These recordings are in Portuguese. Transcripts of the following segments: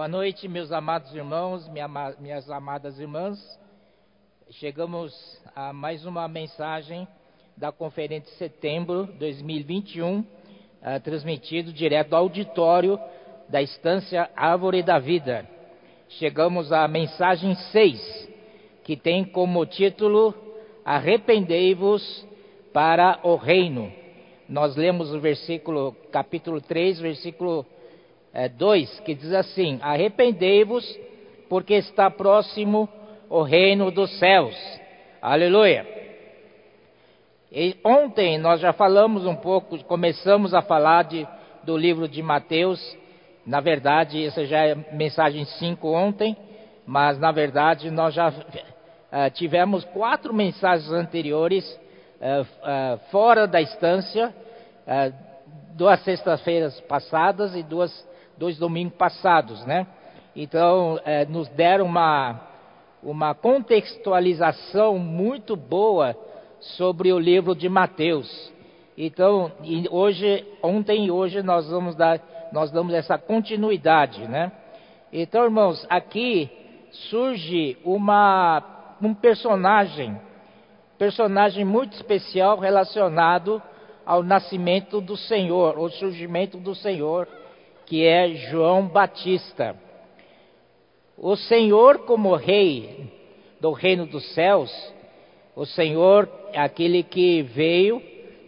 Boa noite, meus amados irmãos, minha, minhas amadas irmãs. Chegamos a mais uma mensagem da Conferência de Setembro 2021, uh, transmitido direto do auditório da Estância Árvore da Vida. Chegamos à mensagem 6, que tem como título Arrependei-vos para o Reino. Nós lemos o versículo, capítulo 3, versículo é, 2, que diz assim: Arrependei-vos, porque está próximo o reino dos céus. Aleluia. E ontem nós já falamos um pouco, começamos a falar de, do livro de Mateus. Na verdade, essa já é mensagem 5 ontem, mas na verdade nós já uh, tivemos quatro mensagens anteriores uh, uh, fora da estância, duas sextas-feiras passadas e duas dois domingos passados, né? Então, é, nos deram uma, uma contextualização muito boa sobre o livro de Mateus. Então, hoje, ontem e hoje nós vamos dar, nós damos essa continuidade, né? Então, irmãos, aqui surge uma, um personagem, personagem muito especial relacionado ao nascimento do Senhor, ao surgimento do Senhor que é João Batista. O Senhor, como Rei do reino dos céus, o Senhor é aquele que veio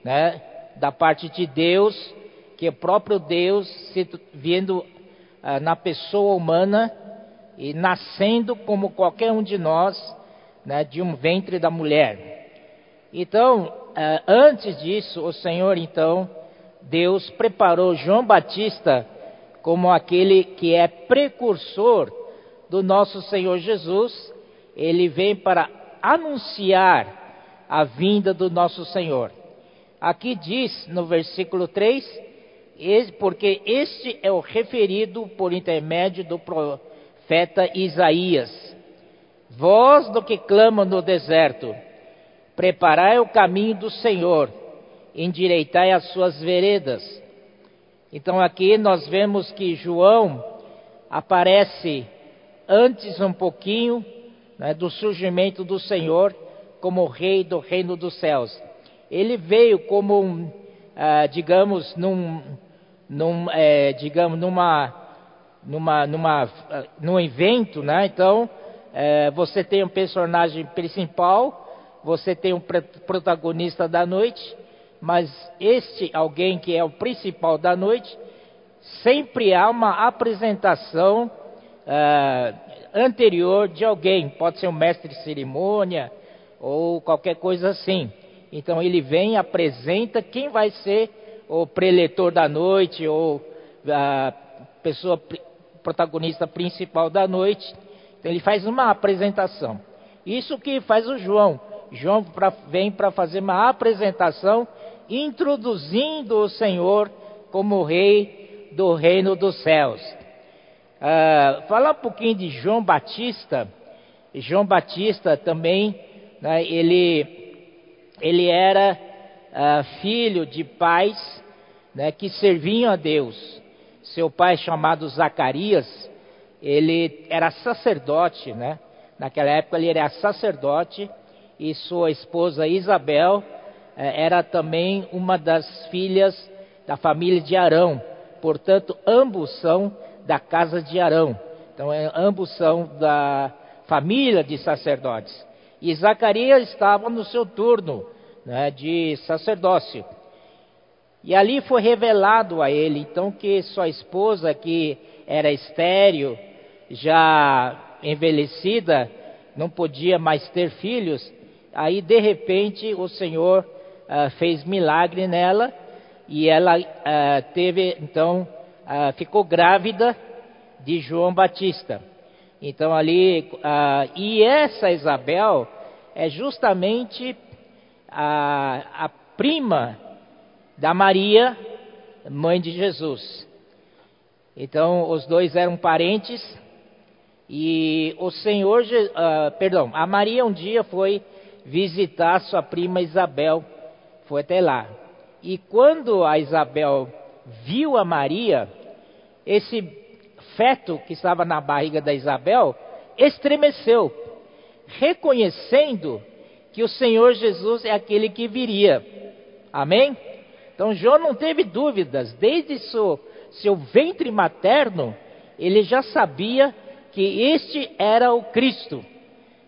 né, da parte de Deus, que o próprio Deus se, vindo ah, na pessoa humana e nascendo como qualquer um de nós, né, de um ventre da mulher. Então, ah, antes disso, o Senhor, então, Deus preparou João Batista como aquele que é precursor do nosso Senhor Jesus, ele vem para anunciar a vinda do nosso Senhor. Aqui diz no versículo 3, porque este é o referido por intermédio do profeta Isaías. Voz do que clama no deserto, preparai o caminho do Senhor, endireitai as suas veredas então aqui nós vemos que João aparece antes um pouquinho né, do surgimento do Senhor como rei do reino dos céus. Ele veio como, um, ah, digamos, num, num é, digamos, numa, numa, numa, ah, num evento, né? Então, é, você tem um personagem principal, você tem um protagonista da noite, mas este alguém que é o principal da noite, sempre há uma apresentação uh, anterior de alguém, pode ser um mestre de cerimônia ou qualquer coisa assim. Então ele vem apresenta quem vai ser o preletor da noite ou a pessoa protagonista principal da noite. Então ele faz uma apresentação. Isso que faz o João. João pra, vem para fazer uma apresentação introduzindo o Senhor como rei do reino dos céus. Uh, falar um pouquinho de João Batista. João Batista também, né, ele, ele era uh, filho de pais né, que serviam a Deus. Seu pai, chamado Zacarias, ele era sacerdote, né? Naquela época ele era sacerdote e sua esposa Isabel era também uma das filhas da família de Arão. Portanto, ambos são da casa de Arão. Então, é, ambos são da família de sacerdotes. E Zacarias estava no seu turno né, de sacerdócio. E ali foi revelado a ele, então, que sua esposa, que era estéril, já envelhecida, não podia mais ter filhos. Aí, de repente, o Senhor uh, fez milagre nela e ela uh, teve, então, uh, ficou grávida de João Batista. Então ali, e essa Isabel é justamente a, a prima da Maria, mãe de Jesus. Então, os dois eram parentes. E o Senhor, perdão, a Maria um dia foi visitar sua prima Isabel foi até lá. E quando a Isabel viu a Maria, esse feto que estava na barriga da Isabel estremeceu, reconhecendo que o Senhor Jesus é aquele que viria. Amém? Então João não teve dúvidas, desde seu, seu ventre materno, ele já sabia que este era o Cristo,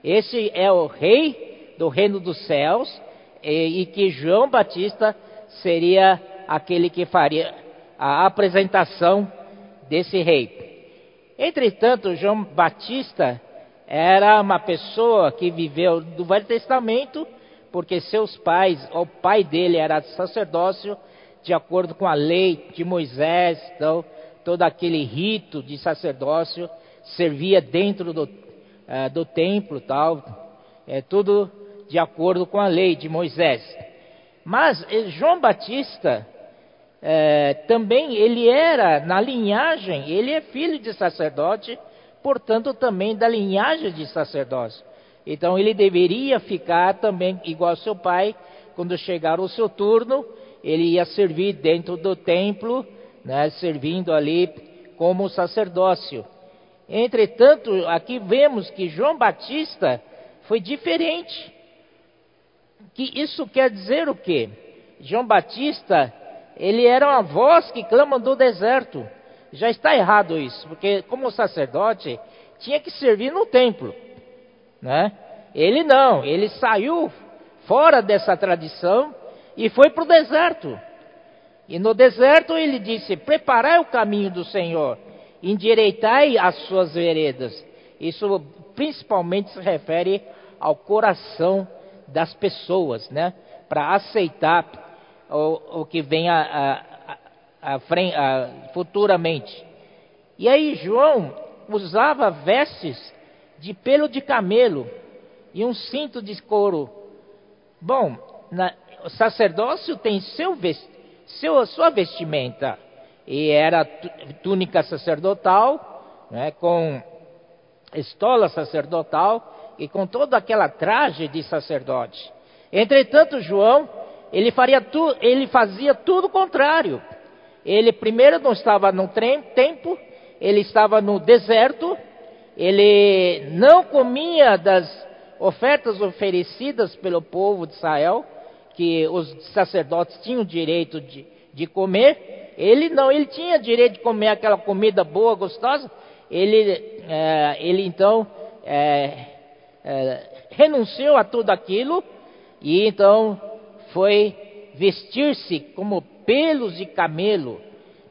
esse é o Rei do reino dos céus, e, e que João Batista seria aquele que faria a apresentação desse rei. Entretanto, João Batista era uma pessoa que viveu do Velho Testamento, porque seus pais, o pai dele era sacerdócio, de acordo com a lei de Moisés, então todo aquele rito de sacerdócio servia dentro do, uh, do templo, tal, é tudo de acordo com a lei de Moisés. Mas eh, João Batista é, também ele era na linhagem, ele é filho de sacerdote, portanto também da linhagem de sacerdócio. Então ele deveria ficar também igual ao seu pai, quando chegar o seu turno, ele ia servir dentro do templo, né, servindo ali como sacerdócio. Entretanto, aqui vemos que João Batista foi diferente. Que isso quer dizer o quê? João Batista ele era uma voz que clama do deserto. Já está errado isso, porque como sacerdote tinha que servir no templo, né? Ele não, ele saiu fora dessa tradição e foi para o deserto. E no deserto ele disse: Preparai o caminho do Senhor, endireitai as suas veredas. Isso principalmente se refere ao coração das pessoas, né? Para aceitar o, o que vem a, a, a, futuramente. E aí João usava vestes de pelo de camelo e um cinto de couro. Bom, na, o sacerdócio tem seu, seu, sua vestimenta e era túnica sacerdotal, né, com estola sacerdotal e com toda aquela traje de sacerdote. Entretanto, João ele, tu, ele fazia tudo o contrário. Ele primeiro não estava no tempo, ele estava no deserto, ele não comia das ofertas oferecidas pelo povo de Israel, que os sacerdotes tinham direito de, de comer. Ele não, ele tinha direito de comer aquela comida boa, gostosa. Ele, é, ele então é, é, renunciou a tudo aquilo e então foi vestir-se como pelos de camelo.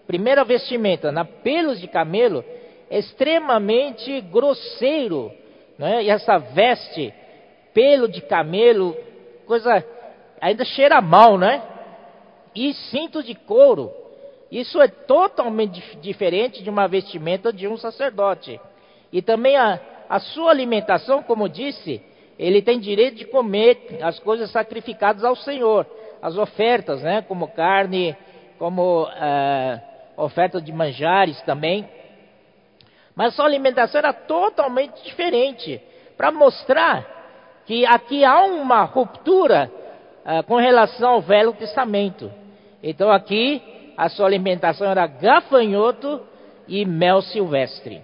Primeira vestimenta, na pelos de camelo, extremamente grosseiro, né? E essa veste, pelo de camelo, coisa ainda cheira mal, né? E cinto de couro. Isso é totalmente diferente de uma vestimenta de um sacerdote. E também a, a sua alimentação, como disse, ele tem direito de comer as coisas sacrificadas ao Senhor, as ofertas, né, como carne, como uh, oferta de manjares também. Mas sua alimentação era totalmente diferente, para mostrar que aqui há uma ruptura uh, com relação ao Velho Testamento. Então aqui a sua alimentação era gafanhoto e mel silvestre.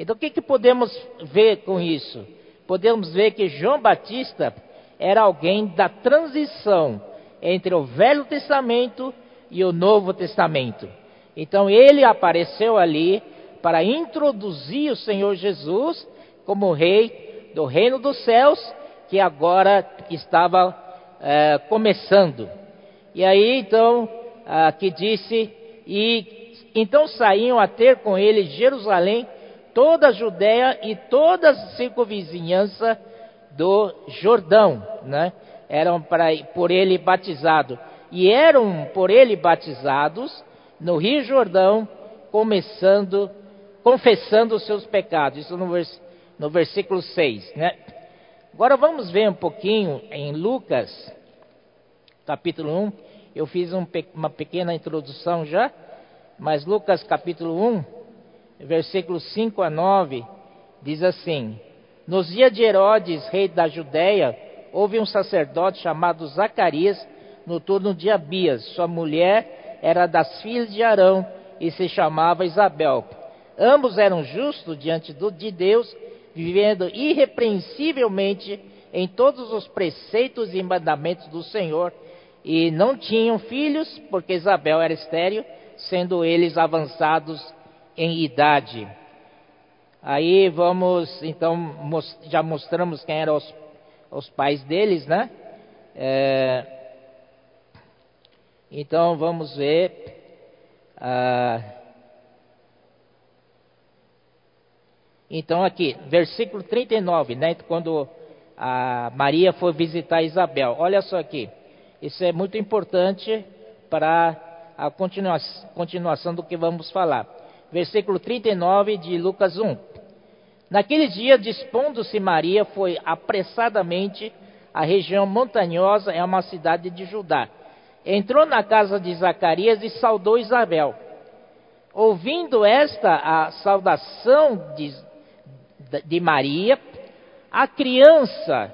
Então o que, que podemos ver com isso? podemos ver que João Batista era alguém da transição entre o Velho Testamento e o Novo Testamento. Então ele apareceu ali para introduzir o Senhor Jesus como rei do reino dos céus, que agora estava é, começando. E aí então, aqui disse, e então saíam a ter com ele Jerusalém toda a Judéia e toda a circunvizinhança do Jordão, né? Eram por ele batizados. E eram por ele batizados no Rio Jordão, começando, confessando os seus pecados. Isso no, vers, no versículo 6, né? Agora vamos ver um pouquinho em Lucas, capítulo 1. Eu fiz um, uma pequena introdução já, mas Lucas capítulo 1, versículos 5 a 9, diz assim: Nos dias de Herodes, rei da Judéia, houve um sacerdote chamado Zacarias, no turno de Abias. Sua mulher era das filhas de Arão e se chamava Isabel. Ambos eram justos diante de Deus, vivendo irrepreensivelmente em todos os preceitos e mandamentos do Senhor, e não tinham filhos, porque Isabel era estéril, sendo eles avançados em idade. Aí vamos, então, já mostramos quem eram os, os pais deles, né? É, então vamos ver. Ah, então aqui, versículo 39, né? Quando a Maria foi visitar Isabel. Olha só aqui. Isso é muito importante para a continuação do que vamos falar. Versículo 39 de Lucas 1. Naquele dia, dispondo-se Maria, foi apressadamente à região montanhosa, é uma cidade de Judá. Entrou na casa de Zacarias e saudou Isabel. Ouvindo esta a saudação de, de Maria, a criança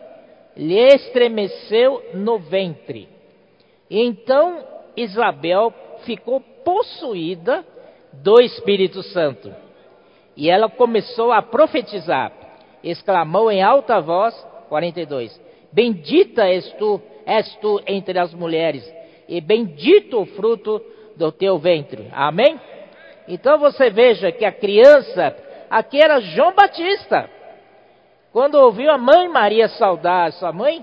lhe estremeceu no ventre. Então Isabel ficou possuída do Espírito Santo. E ela começou a profetizar. Exclamou em alta voz, 42, Bendita és tu, és tu entre as mulheres, e bendito o fruto do teu ventre. Amém? Então você veja que a criança, aqui era João Batista. Quando ouviu a mãe Maria saudar sua mãe,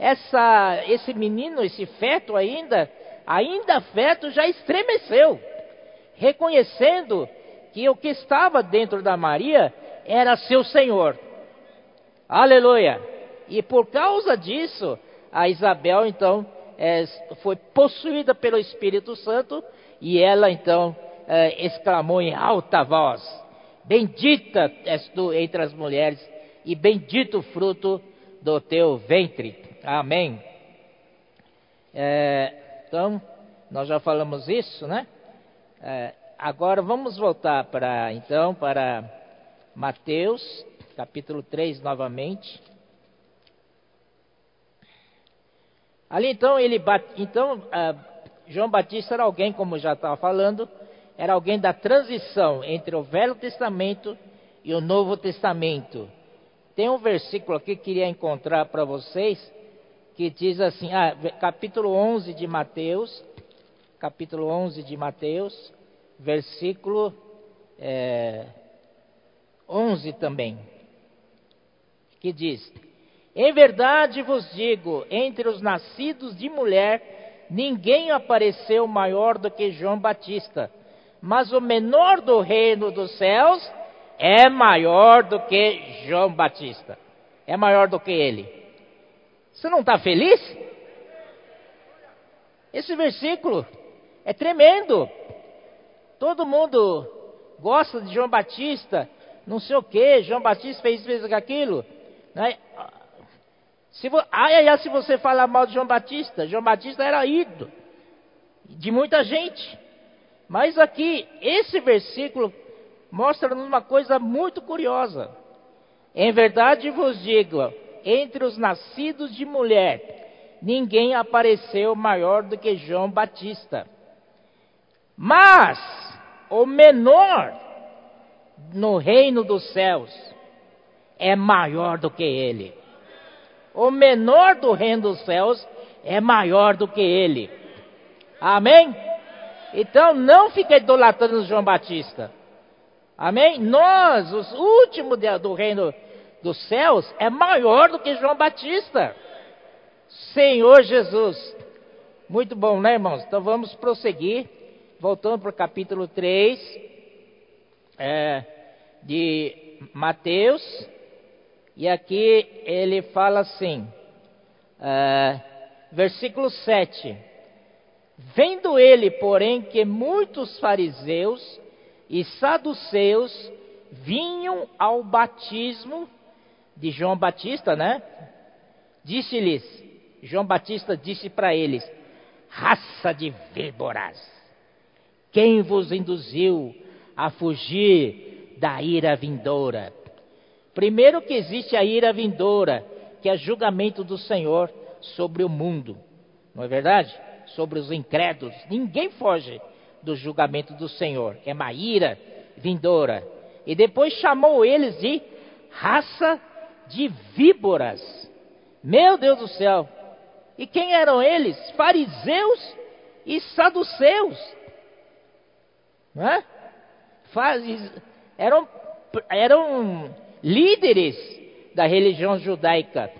essa, esse menino, esse feto ainda, ainda feto, já estremeceu, reconhecendo que o que estava dentro da Maria era seu Senhor. Aleluia! E por causa disso, a Isabel então é, foi possuída pelo Espírito Santo e ela então é, exclamou em alta voz: Bendita és tu entre as mulheres e bendito o fruto do teu ventre. Amém. É, então, nós já falamos isso, né? É, agora vamos voltar para então para Mateus, capítulo 3 novamente. Ali então ele então uh, João Batista era alguém, como já estava falando, era alguém da transição entre o Velho Testamento e o Novo Testamento. Tem um versículo aqui que queria encontrar para vocês, que diz assim, ah, capítulo 11 de Mateus, capítulo 11 de Mateus, versículo é, 11 também, que diz: Em verdade vos digo, entre os nascidos de mulher, ninguém apareceu maior do que João Batista, mas o menor do reino dos céus é maior do que João Batista. É maior do que ele. Você não está feliz? Esse versículo é tremendo. Todo mundo gosta de João Batista, não sei o que, João Batista fez, fez aquilo. Né? Se vo... ai, ai, ai, se você falar mal de João Batista, João Batista era ídolo de muita gente. Mas aqui, esse versículo mostra-nos uma coisa muito curiosa. Em verdade vos digo, entre os nascidos de mulher, ninguém apareceu maior do que João Batista. Mas o menor no reino dos céus é maior do que ele. O menor do reino dos céus é maior do que ele. Amém? Então não fique idolatrando João Batista. Amém? Nós, os últimos do reino dos céus, é maior do que João Batista. Senhor Jesus. Muito bom, né, irmãos? Então vamos prosseguir. Voltando para o capítulo 3 é, de Mateus. E aqui ele fala assim, é, versículo 7. Vendo ele, porém, que muitos fariseus e saduceus vinham ao batismo de João Batista, né? Disse-lhes, João Batista disse para eles: raça de víboras, quem vos induziu a fugir da ira vindoura? Primeiro que existe a ira vindoura, que é julgamento do Senhor sobre o mundo, não é verdade? Sobre os incrédulos, ninguém foge do julgamento do Senhor. É uma ira vindoura. E depois chamou eles de raça de víboras. Meu Deus do céu! E quem eram eles? Fariseus e saduceus. Não é? Eram, eram líderes da religião judaica.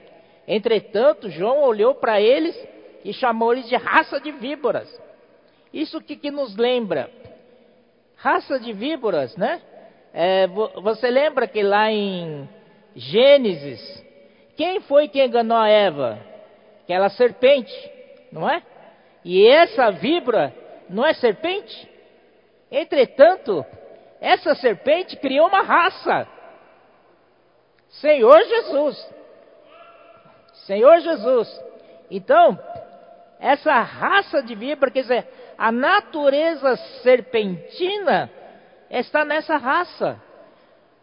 Entretanto, João olhou para eles e chamou eles de raça de víboras. Isso que, que nos lembra? Raça de víboras, né? É, você lembra que lá em Gênesis, quem foi que enganou a Eva? Aquela serpente, não é? E essa víbora não é serpente? Entretanto, essa serpente criou uma raça. Senhor Jesus. Senhor Jesus. Então, essa raça de víbora, quer dizer, a natureza serpentina está nessa raça.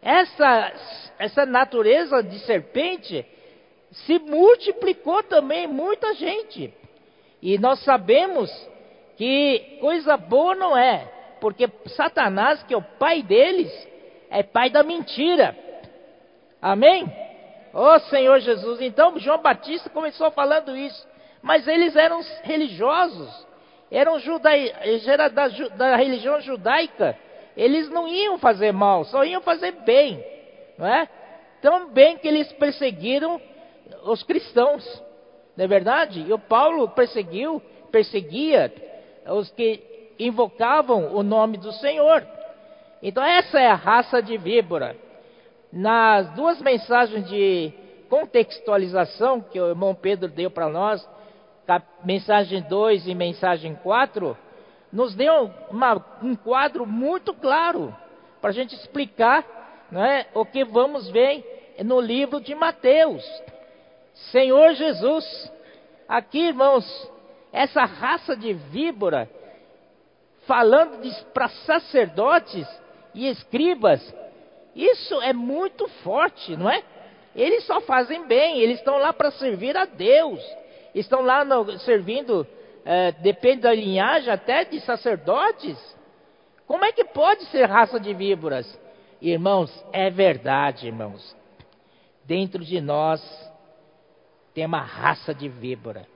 Essa, essa natureza de serpente se multiplicou também muita gente. E nós sabemos que coisa boa não é, porque Satanás, que é o pai deles, é pai da mentira. Amém? Oh Senhor Jesus. Então João Batista começou falando isso. Mas eles eram religiosos, eram era da, da religião judaica. Eles não iam fazer mal, só iam fazer bem. Não é? Tão bem que eles perseguiram os cristãos. Não é verdade? E o Paulo perseguiu, perseguia os que invocavam o nome do Senhor. Então essa é a raça de víbora nas duas mensagens de contextualização que o irmão Pedro deu para nós, mensagem 2 e mensagem 4, nos deu uma, um quadro muito claro para a gente explicar é, o que vamos ver no livro de Mateus. Senhor Jesus, aqui irmãos, essa raça de víbora, falando para sacerdotes e escribas, isso é muito forte, não é? Eles só fazem bem, eles estão lá para servir a Deus. Estão lá no, servindo, é, depende da linhagem, até de sacerdotes. Como é que pode ser raça de víboras? Irmãos, é verdade, irmãos. Dentro de nós tem uma raça de víbora.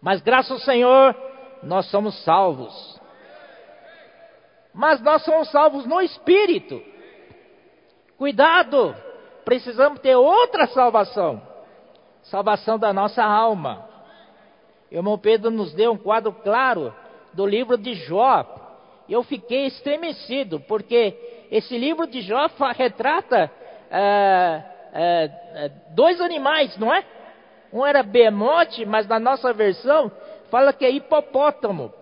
Mas graças ao Senhor, nós somos salvos mas nós somos salvos no Espírito. Cuidado, precisamos ter outra salvação salvação da nossa alma. Irmão Pedro nos deu um quadro claro do livro de Jó. Eu fiquei estremecido, porque esse livro de Jó retrata é, é, dois animais, não é? Um era bemote, mas na nossa versão fala que é hipopótamo.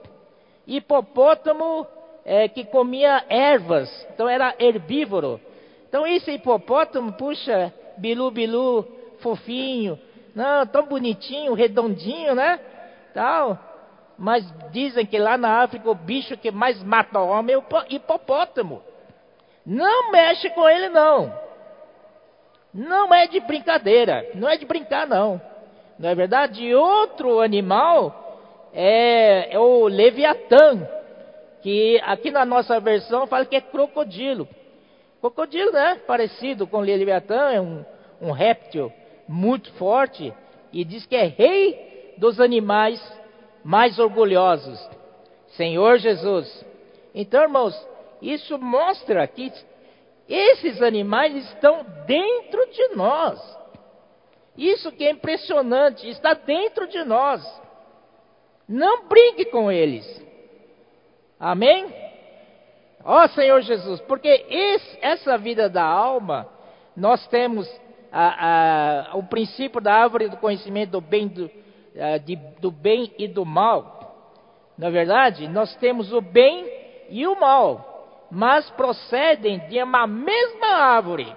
Hipopótamo é, que comia ervas, então era herbívoro. Então esse hipopótamo, puxa, bilu bilu, fofinho, não, tão bonitinho, redondinho, né? Tal. Mas dizem que lá na África o bicho que mais mata o homem é o hipopótamo. Não mexe com ele não. Não é de brincadeira, não é de brincar não. Não é verdade? Outro animal é, é o Leviatã que aqui na nossa versão fala que é crocodilo. Crocodilo, né? Parecido com o Leviatã, é um, um réptil muito forte e diz que é rei dos animais mais orgulhosos. Senhor Jesus. Então, irmãos, isso mostra que esses animais estão dentro de nós. Isso que é impressionante, está dentro de nós. Não brinque com eles. Amém? Ó oh, Senhor Jesus, porque esse, essa vida da alma, nós temos a, a, o princípio da árvore do conhecimento do bem, do, a, de, do bem e do mal. Na é verdade, nós temos o bem e o mal, mas procedem de uma mesma árvore,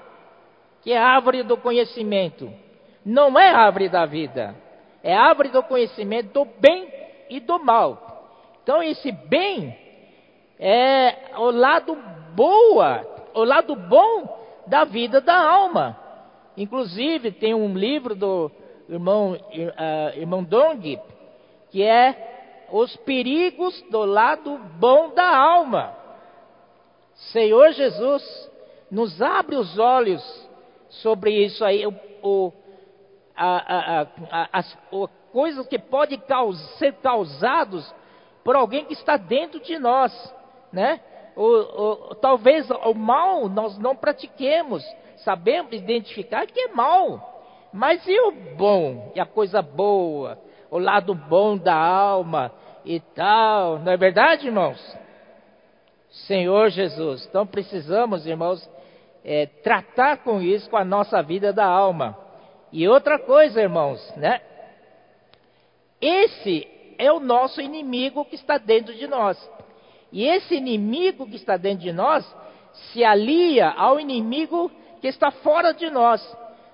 que é a árvore do conhecimento. Não é a árvore da vida, é a árvore do conhecimento do bem e do mal. Então, esse bem é o lado boa, o lado bom da vida da alma. Inclusive tem um livro do irmão, uh, irmão Dong que é os perigos do lado bom da alma. Senhor Jesus, nos abre os olhos sobre isso aí, o, o, a, a, a, coisas que podem ser causados por alguém que está dentro de nós, né? O, o, talvez o mal nós não pratiquemos, sabemos identificar que é mal, mas e o bom, e a coisa boa, o lado bom da alma e tal, não é verdade, irmãos? Senhor Jesus, então precisamos, irmãos, é, tratar com isso, com a nossa vida da alma. E outra coisa, irmãos, né? Esse é o nosso inimigo que está dentro de nós. E esse inimigo que está dentro de nós se alia ao inimigo que está fora de nós.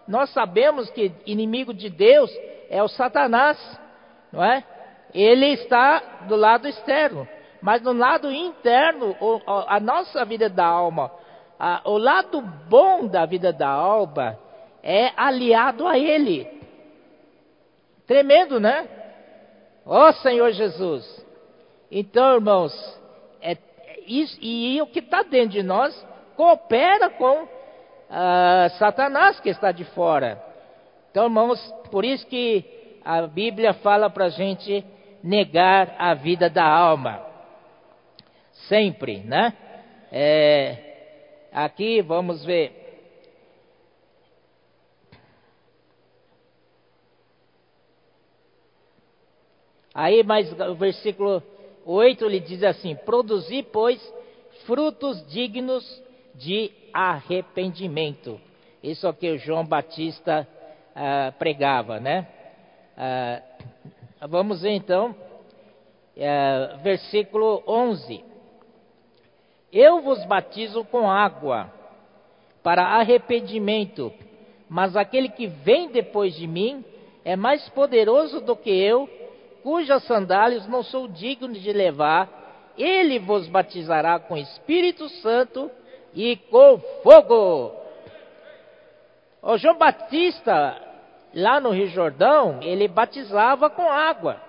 Nós sabemos que inimigo de Deus é o Satanás, não é? Ele está do lado externo, mas no lado interno, a nossa vida da alma, o lado bom da vida da alma é aliado a Ele. Tremendo, né? Ó oh, Senhor Jesus. Então, irmãos, é, isso, e o que está dentro de nós coopera com uh, Satanás que está de fora. Então, irmãos, por isso que a Bíblia fala para a gente negar a vida da alma. Sempre, né? É, aqui vamos ver. Aí, mas o versículo 8 ele diz assim: Produzir, pois, frutos dignos de arrependimento. Isso é o que João Batista uh, pregava, né? Uh, vamos ver então, uh, versículo 11: Eu vos batizo com água para arrependimento, mas aquele que vem depois de mim é mais poderoso do que eu, cujas sandálias não sou digno de levar. Ele vos batizará com Espírito Santo e com fogo. O João Batista, lá no Rio Jordão, ele batizava com água,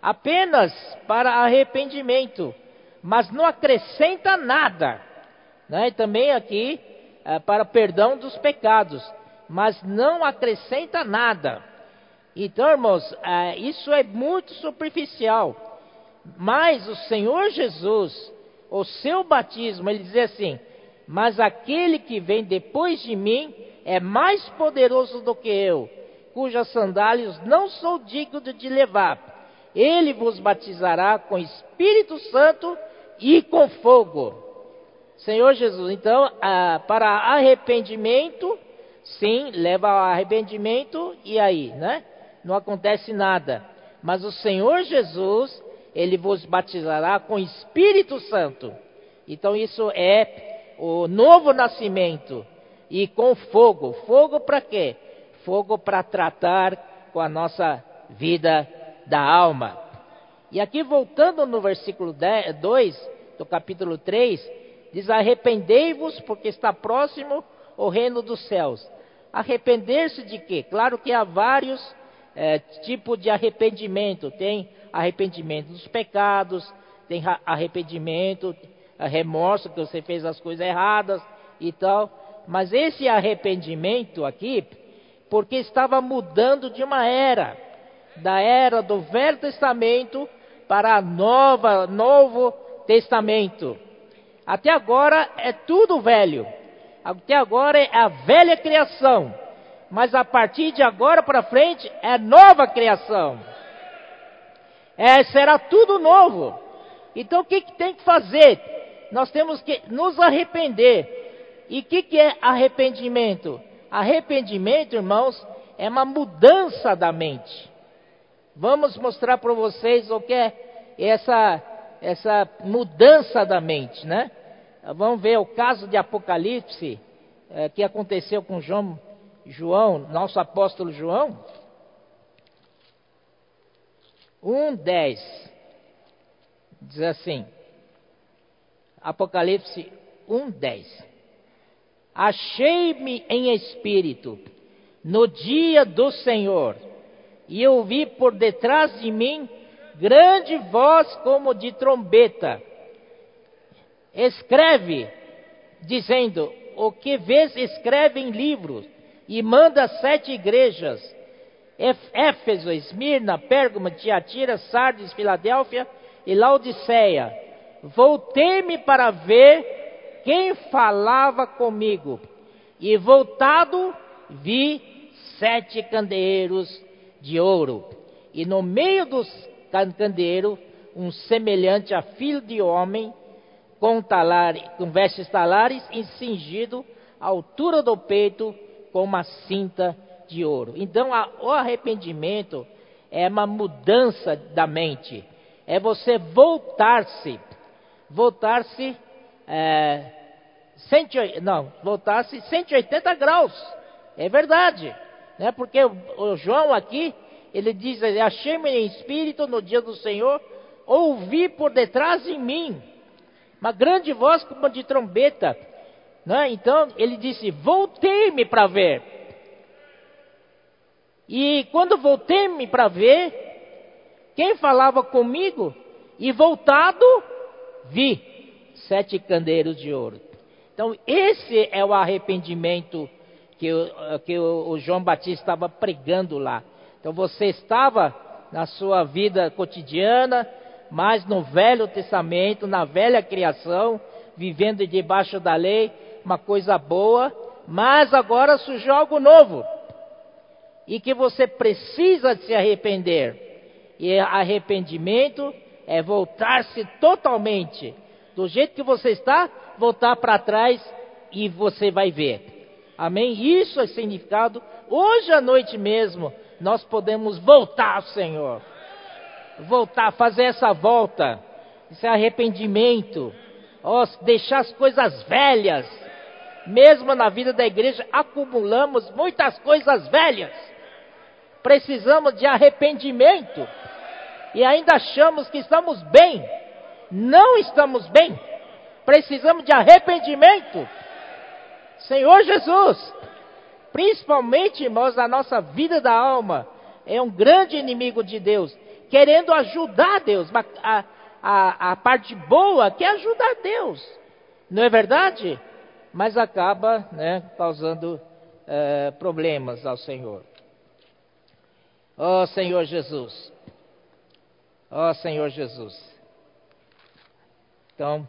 apenas para arrependimento, mas não acrescenta nada. Né? Também aqui, é, para perdão dos pecados, mas não acrescenta nada. Então, irmãos, é, isso é muito superficial. Mas o Senhor Jesus, o seu batismo, ele diz assim: mas aquele que vem depois de mim é mais poderoso do que eu, cujas sandálias não sou digno de levar. Ele vos batizará com Espírito Santo e com fogo. Senhor Jesus, então, ah, para arrependimento, sim, leva ao arrependimento, e aí, né? Não acontece nada. Mas o Senhor Jesus, ele vos batizará com Espírito Santo. Então, isso é o novo nascimento e com fogo. Fogo para quê? Fogo para tratar com a nossa vida da alma. E aqui voltando no versículo 2 do capítulo 3, diz: Arrependei-vos, porque está próximo o reino dos céus. Arrepender-se de quê? Claro que há vários é, tipos de arrependimento. Tem arrependimento dos pecados, tem arrependimento remorso que você fez as coisas erradas e tal. Mas esse arrependimento aqui, porque estava mudando de uma era, da era do Velho Testamento para a nova, Novo Testamento. Até agora é tudo velho. Até agora é a velha criação. Mas a partir de agora para frente é nova criação. É, será tudo novo. Então o que, que tem que fazer? nós temos que nos arrepender. E o que, que é arrependimento? Arrependimento, irmãos, é uma mudança da mente. Vamos mostrar para vocês o que é essa, essa mudança da mente, né? Vamos ver o caso de Apocalipse é, que aconteceu com João, João, nosso apóstolo João. 1,10 diz assim: Apocalipse 1:10. Achei-me em espírito no dia do Senhor, e ouvi por detrás de mim grande voz como de trombeta, escreve, dizendo: O que vês, escreve em livros, e manda sete igrejas: Éfeso, Esmirna, Pérgamo, Tiatira, Sardes, Filadélfia e Laodiceia. Voltei-me para ver quem falava comigo, e voltado vi sete candeeiros de ouro, e no meio dos candeeiros um semelhante a filho de homem, com, talare, com vestes talares e cingido à altura do peito com uma cinta de ouro. Então, o arrependimento é uma mudança da mente, é você voltar-se, voltar-se, é, não, voltar-se 180 graus, é verdade, né? Porque o João aqui, ele diz, achei-me em espírito no dia do Senhor, ouvi por detrás de mim uma grande voz como de trombeta. Né? Então ele disse: Voltei-me para ver. E quando voltei-me para ver, quem falava comigo? E voltado, vi sete candeiros de ouro. Então, esse é o arrependimento que, que o João Batista estava pregando lá. Então, você estava na sua vida cotidiana, mas no Velho Testamento, na velha criação, vivendo debaixo da lei, uma coisa boa, mas agora surgiu algo novo. E que você precisa se arrepender. E arrependimento é voltar-se totalmente. Do jeito que você está, voltar para trás e você vai ver. Amém? Isso é significado. Hoje à noite mesmo, nós podemos voltar ao Senhor voltar, fazer essa volta, esse arrependimento, ó, deixar as coisas velhas. Mesmo na vida da igreja, acumulamos muitas coisas velhas. Precisamos de arrependimento. E ainda achamos que estamos bem. Não estamos bem. Precisamos de arrependimento. Senhor Jesus, principalmente, irmãos, a nossa vida da alma é um grande inimigo de Deus querendo ajudar Deus. A, a, a parte boa quer ajudar Deus. Não é verdade? Mas acaba né, causando é, problemas ao Senhor. Ó oh, Senhor Jesus. Ó oh, Senhor Jesus. Então,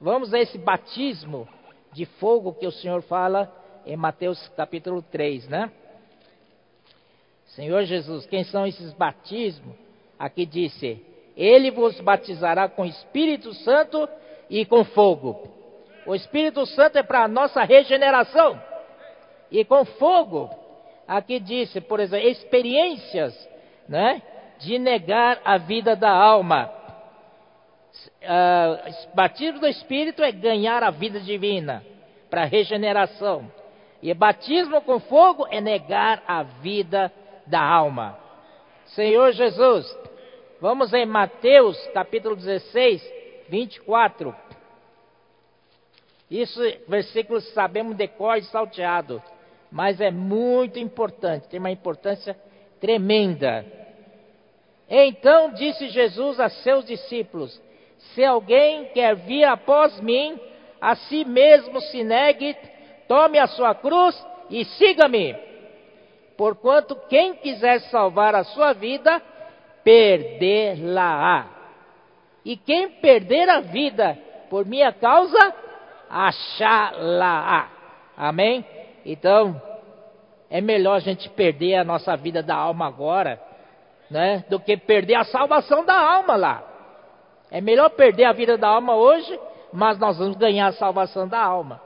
vamos a esse batismo de fogo que o Senhor fala em Mateus capítulo 3, né? Senhor Jesus, quem são esses batismos? Aqui disse: Ele vos batizará com Espírito Santo e com fogo. O Espírito Santo é para a nossa regeneração. E com fogo, aqui disse, por exemplo, experiências, né? De negar a vida da alma. Uh, batismo do Espírito é ganhar a vida divina para regeneração. E batismo com fogo é negar a vida da alma. Senhor Jesus, vamos em Mateus capítulo 16, 24. Isso, versículos sabemos de salteado, mas é muito importante, tem uma importância tremenda. Então disse Jesus a seus discípulos: Se alguém quer vir após mim, a si mesmo se negue, tome a sua cruz e siga-me. Porquanto quem quiser salvar a sua vida, perdê-la-á. E quem perder a vida por minha causa, achá-la-á. Amém? Então, é melhor a gente perder a nossa vida da alma agora, né? Do que perder a salvação da alma lá. É melhor perder a vida da alma hoje, mas nós vamos ganhar a salvação da alma.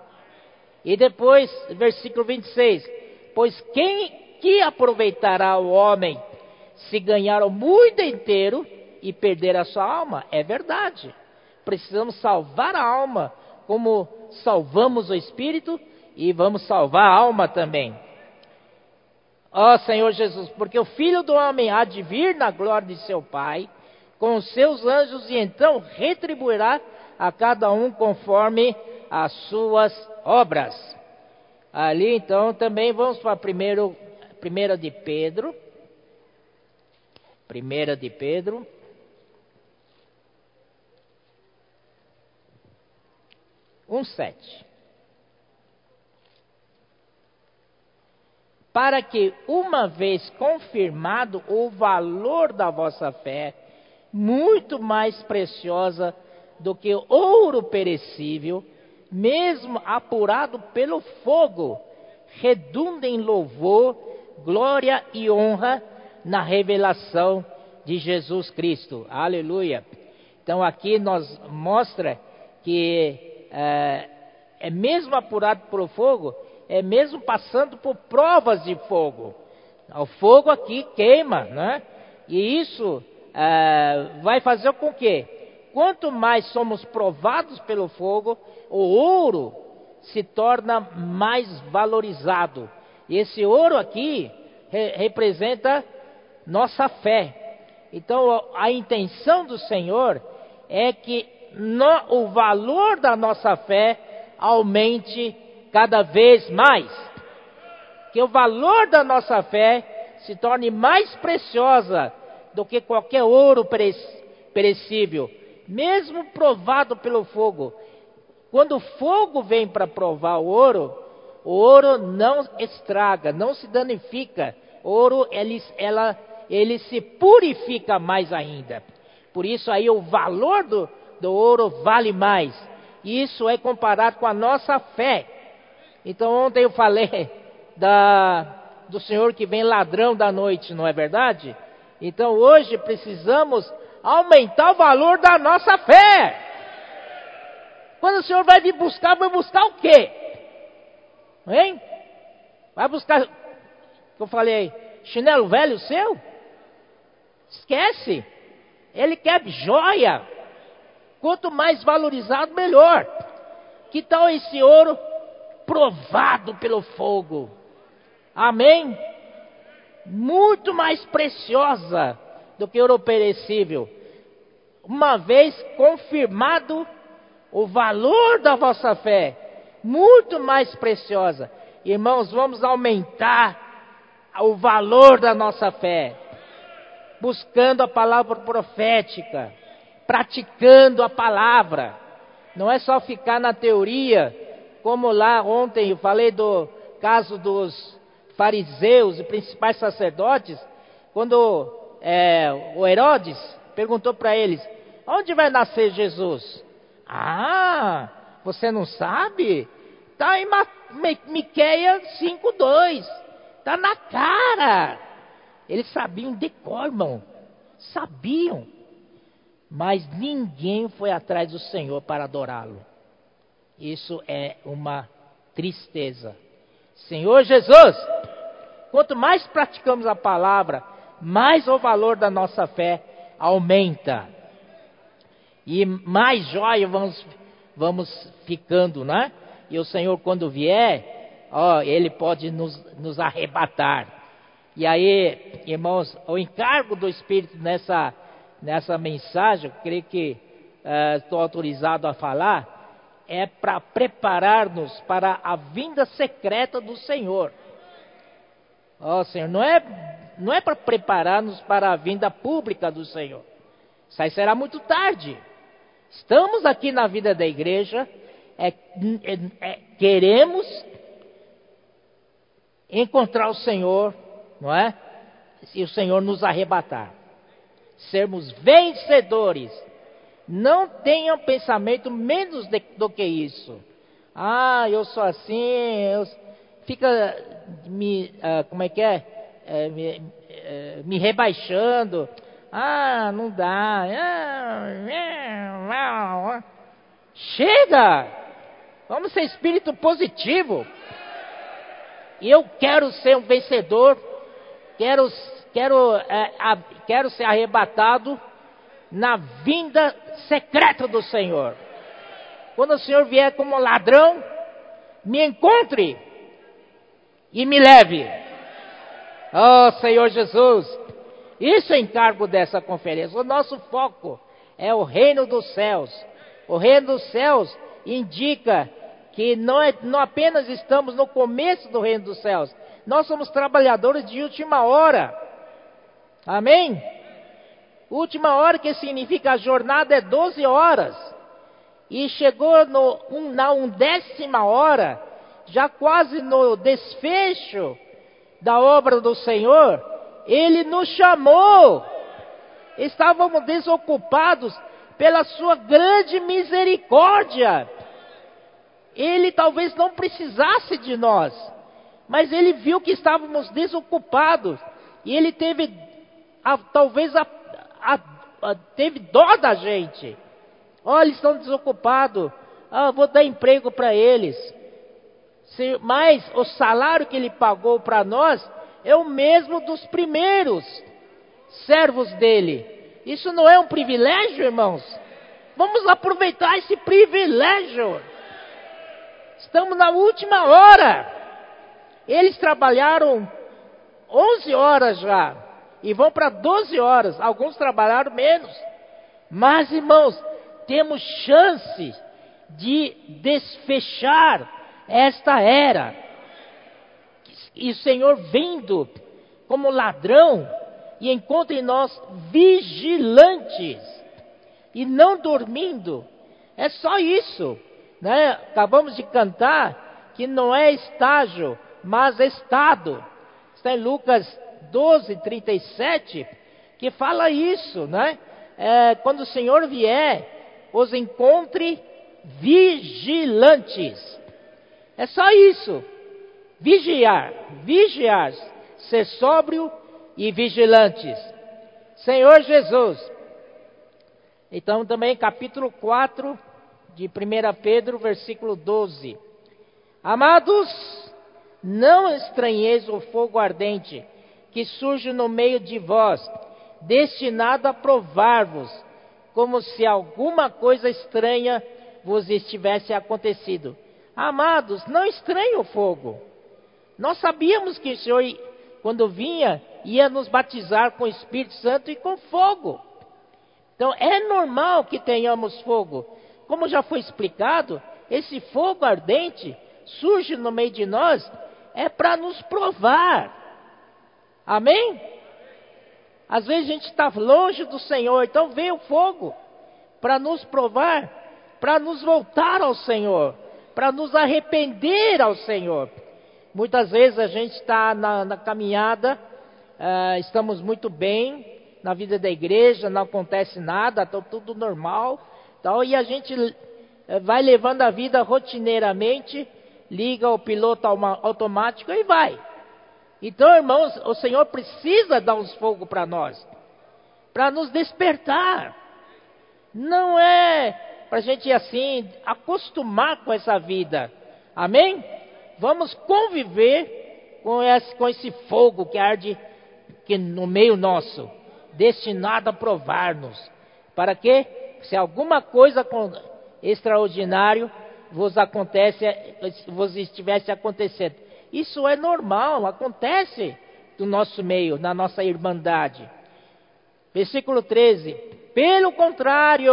E depois, versículo 26. Pois quem que aproveitará o homem se ganhar o mundo inteiro e perder a sua alma? É verdade. Precisamos salvar a alma, como salvamos o espírito e vamos salvar a alma também. Ó oh, Senhor Jesus, porque o filho do homem há de vir na glória de seu Pai com os seus anjos e então retribuirá a cada um conforme as suas obras. Ali então também vamos para primeiro Primeira de Pedro. Primeira de Pedro. 1,7. Para que, uma vez confirmado o valor da vossa fé, muito mais preciosa do que ouro perecível, mesmo apurado pelo fogo, redunda em louvor, glória e honra na revelação de Jesus Cristo. Aleluia. Então aqui nos mostra que é, é mesmo apurado pelo fogo, é mesmo passando por provas de fogo. O fogo aqui queima, né? E isso é, vai fazer com que, quanto mais somos provados pelo fogo, o ouro se torna mais valorizado. E esse ouro aqui re representa nossa fé. Então a intenção do Senhor é que no, o valor da nossa fé aumente cada vez mais. Que o valor da nossa fé se torne mais preciosa do que qualquer ouro perecível, mesmo provado pelo fogo. Quando o fogo vem para provar o ouro, o ouro não estraga, não se danifica. O ouro ele, ela, ele se purifica mais ainda. Por isso aí o valor do, do ouro vale mais. Isso é comparado com a nossa fé. Então ontem eu falei da, do Senhor que vem ladrão da noite, não é verdade? Então hoje precisamos aumentar o valor da nossa fé. Quando o Senhor vai vir buscar, vai buscar o quê? Hein? Vai buscar, eu falei, chinelo velho seu? Esquece. Ele quer joia. Quanto mais valorizado, melhor. Que tal esse ouro provado pelo fogo? Amém? Muito mais preciosa do que ouro perecível. Uma vez confirmado o valor da vossa fé, muito mais preciosa. Irmãos, vamos aumentar o valor da nossa fé, buscando a palavra profética, praticando a palavra. Não é só ficar na teoria, como lá ontem eu falei do caso dos fariseus e principais sacerdotes, quando é, o Herodes perguntou para eles: onde vai nascer Jesus? Ah, você não sabe? Está em Miqueia 5,2. Está na cara. Eles sabiam de cor, irmão. Sabiam. Mas ninguém foi atrás do Senhor para adorá-lo. Isso é uma tristeza. Senhor Jesus, quanto mais praticamos a palavra, mais o valor da nossa fé aumenta e mais joia vamos, vamos ficando, né? E o Senhor, quando vier, ó, Ele pode nos, nos arrebatar. E aí, irmãos, o encargo do Espírito nessa, nessa mensagem, eu creio que uh, estou autorizado a falar, é para preparar-nos para a vinda secreta do Senhor. Ó oh, Senhor, não é, não é para preparar-nos para a vinda pública do Senhor. Isso aí será muito tarde. Estamos aqui na vida da igreja, é, é, é, queremos encontrar o Senhor, não é? E o Senhor nos arrebatar. Sermos vencedores. Não tenham pensamento menos de, do que isso. Ah, eu sou assim, eu, fica me, uh, como é que é? é me, uh, me rebaixando. Ah, não dá. Chega! Vamos ser espírito positivo. Eu quero ser um vencedor. Quero, quero, é, a, quero ser arrebatado na vinda secreta do Senhor. Quando o Senhor vier como ladrão, me encontre e me leve. Oh Senhor Jesus, isso é encargo dessa conferência. O nosso foco é o reino dos céus. O reino dos céus indica que não, é, não apenas estamos no começo do reino dos céus, nós somos trabalhadores de última hora. Amém? Última hora que significa a jornada é 12 horas. e chegou no, um, na undécima hora, já quase no desfecho da obra do Senhor, Ele nos chamou. Estávamos desocupados pela Sua grande misericórdia. Ele talvez não precisasse de nós, mas Ele viu que estávamos desocupados e Ele teve, a, talvez, a, a, teve dó da gente. Olha, eles estão desocupados. Ah, vou dar emprego para eles. Se, mas o salário que ele pagou para nós é o mesmo dos primeiros servos dele. Isso não é um privilégio, irmãos? Vamos aproveitar esse privilégio. Estamos na última hora. Eles trabalharam 11 horas já e vão para 12 horas. Alguns trabalharam menos. Mas, irmãos, temos chance de desfechar esta era. E o Senhor vindo como ladrão e encontra em nós vigilantes e não dormindo. É só isso. Né? Acabamos de cantar que não é estágio, mas estado. Está em Lucas 12, 37, que fala isso, né? É, quando o Senhor vier, os encontre vigilantes. É só isso. Vigiar, vigiar, ser sóbrio e vigilantes. Senhor Jesus. Então também capítulo 4 de 1 Pedro, versículo 12. Amados, não estranheis o fogo ardente que surge no meio de vós, destinado a provar-vos como se alguma coisa estranha vos estivesse acontecido. Amados, não estranhe o fogo. Nós sabíamos que o Senhor, quando vinha, ia nos batizar com o Espírito Santo e com fogo. Então é normal que tenhamos fogo. Como já foi explicado, esse fogo ardente surge no meio de nós é para nos provar. Amém? Às vezes a gente está longe do Senhor, então vem o fogo para nos provar, para nos voltar ao Senhor, para nos arrepender ao Senhor. Muitas vezes a gente está na, na, caminhada, uh, estamos muito bem na vida da igreja, não acontece nada, está tudo normal, tal, e a gente uh, vai levando a vida rotineiramente, liga o piloto automático e vai. Então, irmãos, o Senhor precisa dar uns fogo para nós, para nos despertar. Não é para a gente assim acostumar com essa vida. Amém? Vamos conviver com esse, com esse fogo que arde que no meio nosso, destinado a provar-nos. Para que, se alguma coisa extraordinário vos acontece, vos estivesse acontecendo, isso é normal, acontece do nosso meio, na nossa irmandade. Versículo 13: Pelo contrário,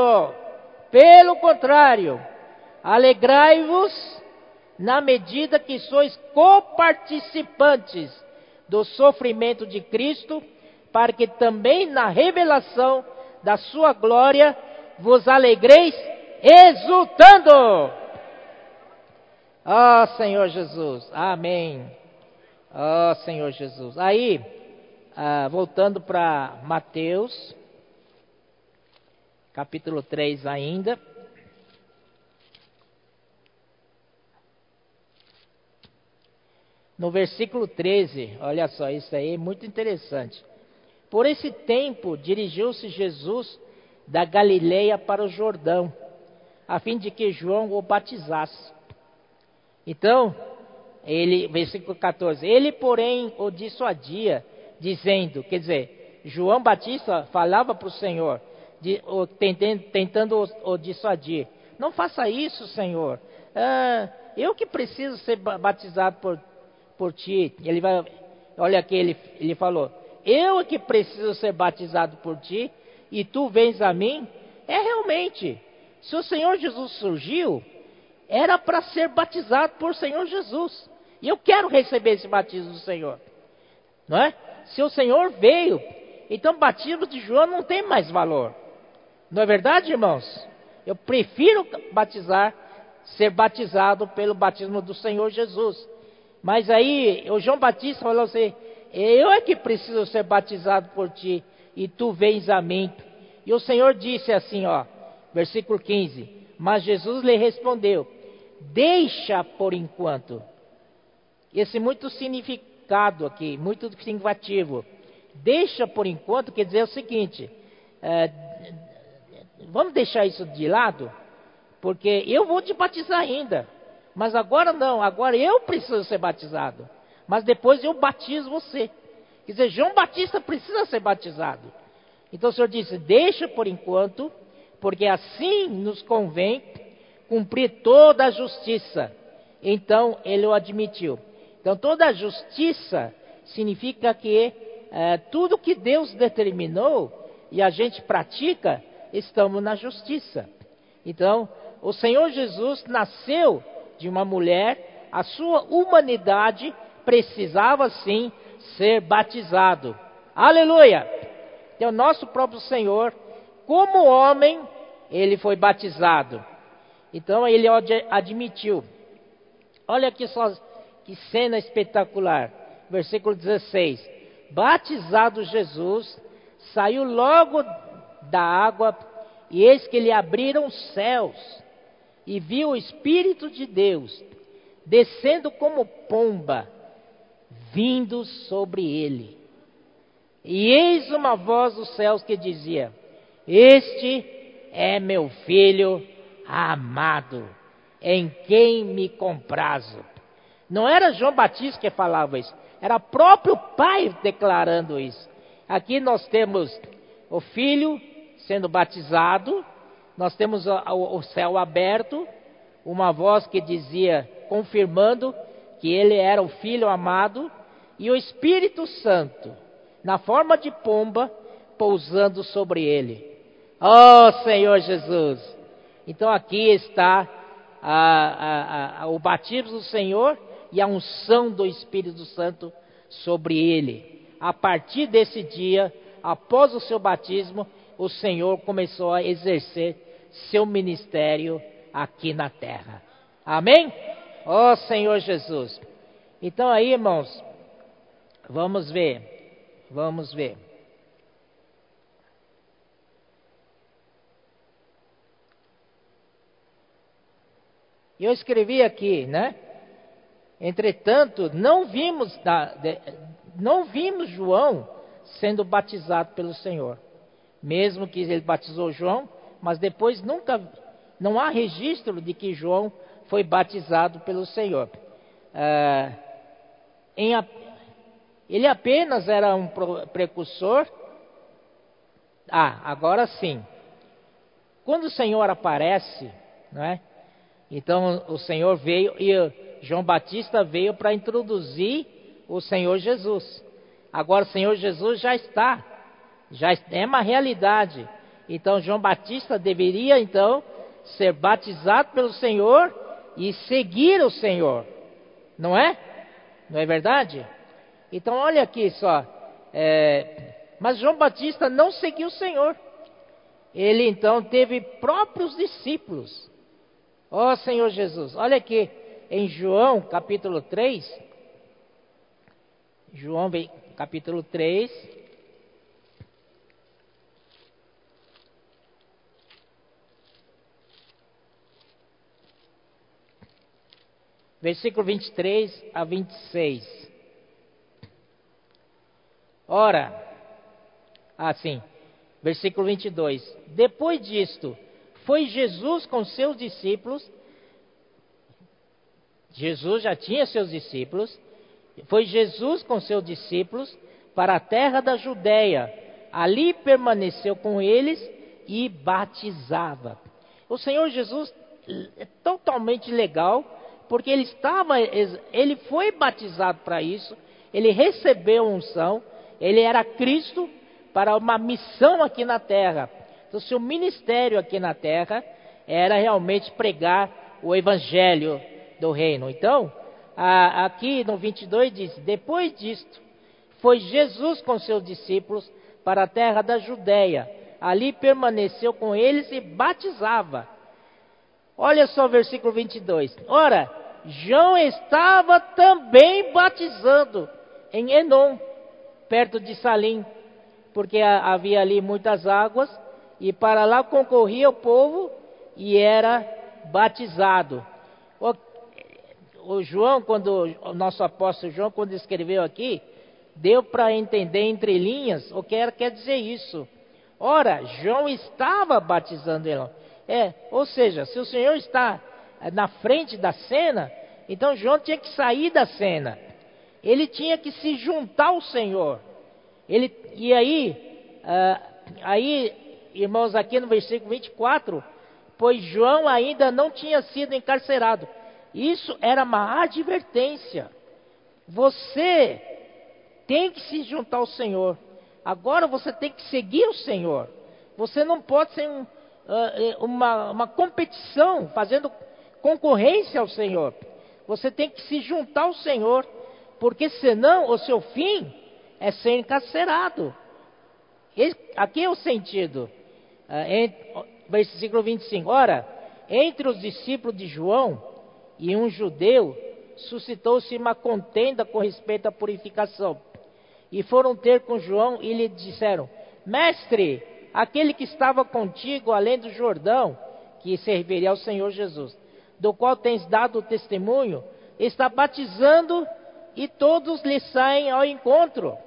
pelo contrário, alegrai-vos na medida que sois coparticipantes do sofrimento de Cristo, para que também na revelação da sua glória vos alegreis exultando. Ó oh, Senhor Jesus, amém. Ó oh, Senhor Jesus. Aí, ah, voltando para Mateus, capítulo 3 ainda. No versículo 13, olha só, isso aí é muito interessante. Por esse tempo dirigiu-se Jesus da Galileia para o Jordão, a fim de que João o batizasse. Então, ele, versículo 14, ele, porém, o dissuadia, dizendo, quer dizer, João Batista falava para o Senhor, de, o, tentando, tentando o, o, dissuadir: Não faça isso, Senhor. Ah, eu que preciso ser batizado por, por ti. Ele vai, olha aqui, ele, ele falou: Eu que preciso ser batizado por ti, e tu vens a mim. É realmente, se o Senhor Jesus surgiu, era para ser batizado por Senhor Jesus. E eu quero receber esse batismo do Senhor. Não é? Se o Senhor veio, então o batismo de João não tem mais valor. Não é verdade, irmãos? Eu prefiro batizar, ser batizado pelo batismo do Senhor Jesus. Mas aí o João Batista falou assim: Eu é que preciso ser batizado por ti, e tu vens a mim. E o Senhor disse assim, ó, versículo 15: Mas Jesus lhe respondeu: Deixa por enquanto. Esse muito significado aqui, muito significativo. Deixa por enquanto quer dizer o seguinte: é, vamos deixar isso de lado, porque eu vou te batizar ainda. Mas agora não, agora eu preciso ser batizado. Mas depois eu batizo você. Quer dizer, João Batista precisa ser batizado. Então o Senhor disse: Deixa por enquanto, porque assim nos convém cumprir toda a justiça. Então ele o admitiu. Então toda a justiça significa que é, tudo que Deus determinou e a gente pratica, estamos na justiça. Então, o Senhor Jesus nasceu de uma mulher, a sua humanidade precisava sim ser batizado. Aleluia! Então, nosso próprio Senhor, como homem, ele foi batizado. Então, ele admitiu. Olha aqui só que cena espetacular. Versículo 16: Batizado Jesus, saiu logo da água, e eis que lhe abriram os céus, e viu o Espírito de Deus descendo como pomba, vindo sobre ele. E eis uma voz dos céus que dizia: Este é meu filho amado, em quem me comprazo. Não era João Batista que falava isso, era o próprio Pai declarando isso. Aqui nós temos o filho sendo batizado, nós temos o céu aberto, uma voz que dizia, confirmando que ele era o filho amado, e o Espírito Santo, na forma de pomba, pousando sobre ele. Oh Senhor Jesus! Então aqui está a, a, a, o batismo do Senhor e a unção do Espírito Santo sobre ele. A partir desse dia, após o seu batismo, o Senhor começou a exercer seu ministério aqui na terra. Amém? Ó oh, Senhor Jesus. Então aí, irmãos, vamos ver. Vamos ver. Eu escrevi aqui, né? Entretanto, não vimos, não vimos João sendo batizado pelo Senhor. Mesmo que ele batizou João, mas depois nunca, não há registro de que João foi batizado pelo Senhor. Ah, em, ele apenas era um precursor. Ah, agora sim. Quando o Senhor aparece, não é? Então o Senhor veio e João Batista veio para introduzir o Senhor Jesus. Agora o Senhor Jesus já está, já é uma realidade. Então João Batista deveria então ser batizado pelo Senhor e seguir o Senhor, não é? Não é verdade? Então olha aqui só, é, mas João Batista não seguiu o Senhor. Ele então teve próprios discípulos. Ó oh, Senhor Jesus, olha aqui, em João capítulo 3, João capítulo 3, versículo 23 a 26. Ora, assim, versículo 22. Depois disto, foi Jesus com seus discípulos Jesus já tinha seus discípulos, foi Jesus com seus discípulos para a terra da Judéia. Ali permaneceu com eles e batizava. O Senhor Jesus é totalmente legal, porque ele estava, ele foi batizado para isso, ele recebeu unção, ele era Cristo para uma missão aqui na terra. Então, seu ministério aqui na terra era realmente pregar o evangelho do reino. Então, a, aqui no 22 diz: Depois disto, foi Jesus com seus discípulos para a terra da Judéia. ali permaneceu com eles e batizava. Olha só o versículo 22. Ora, João estava também batizando em Enom, perto de Salim, porque havia ali muitas águas, e para lá concorria o povo e era batizado. O, o João, quando o nosso apóstolo João, quando escreveu aqui, deu para entender entre linhas o que era, quer dizer isso. Ora, João estava batizando ele. É, ou seja, se o Senhor está na frente da cena, então João tinha que sair da cena. Ele tinha que se juntar ao Senhor. Ele, e aí, uh, aí, irmãos, aqui no versículo 24, pois João ainda não tinha sido encarcerado. Isso era uma advertência. Você tem que se juntar ao Senhor. Agora você tem que seguir o Senhor. Você não pode ser um, uh, uma, uma competição, fazendo concorrência ao Senhor. Você tem que se juntar ao Senhor, porque senão o seu fim é ser encarcerado. Aqui é o sentido. Uh, versículo 25. Ora, entre os discípulos de João e um judeu, suscitou-se uma contenda com respeito à purificação e foram ter com João e lhe disseram: Mestre, aquele que estava contigo além do Jordão, que serviria ao Senhor Jesus, do qual tens dado o testemunho, está batizando e todos lhe saem ao encontro.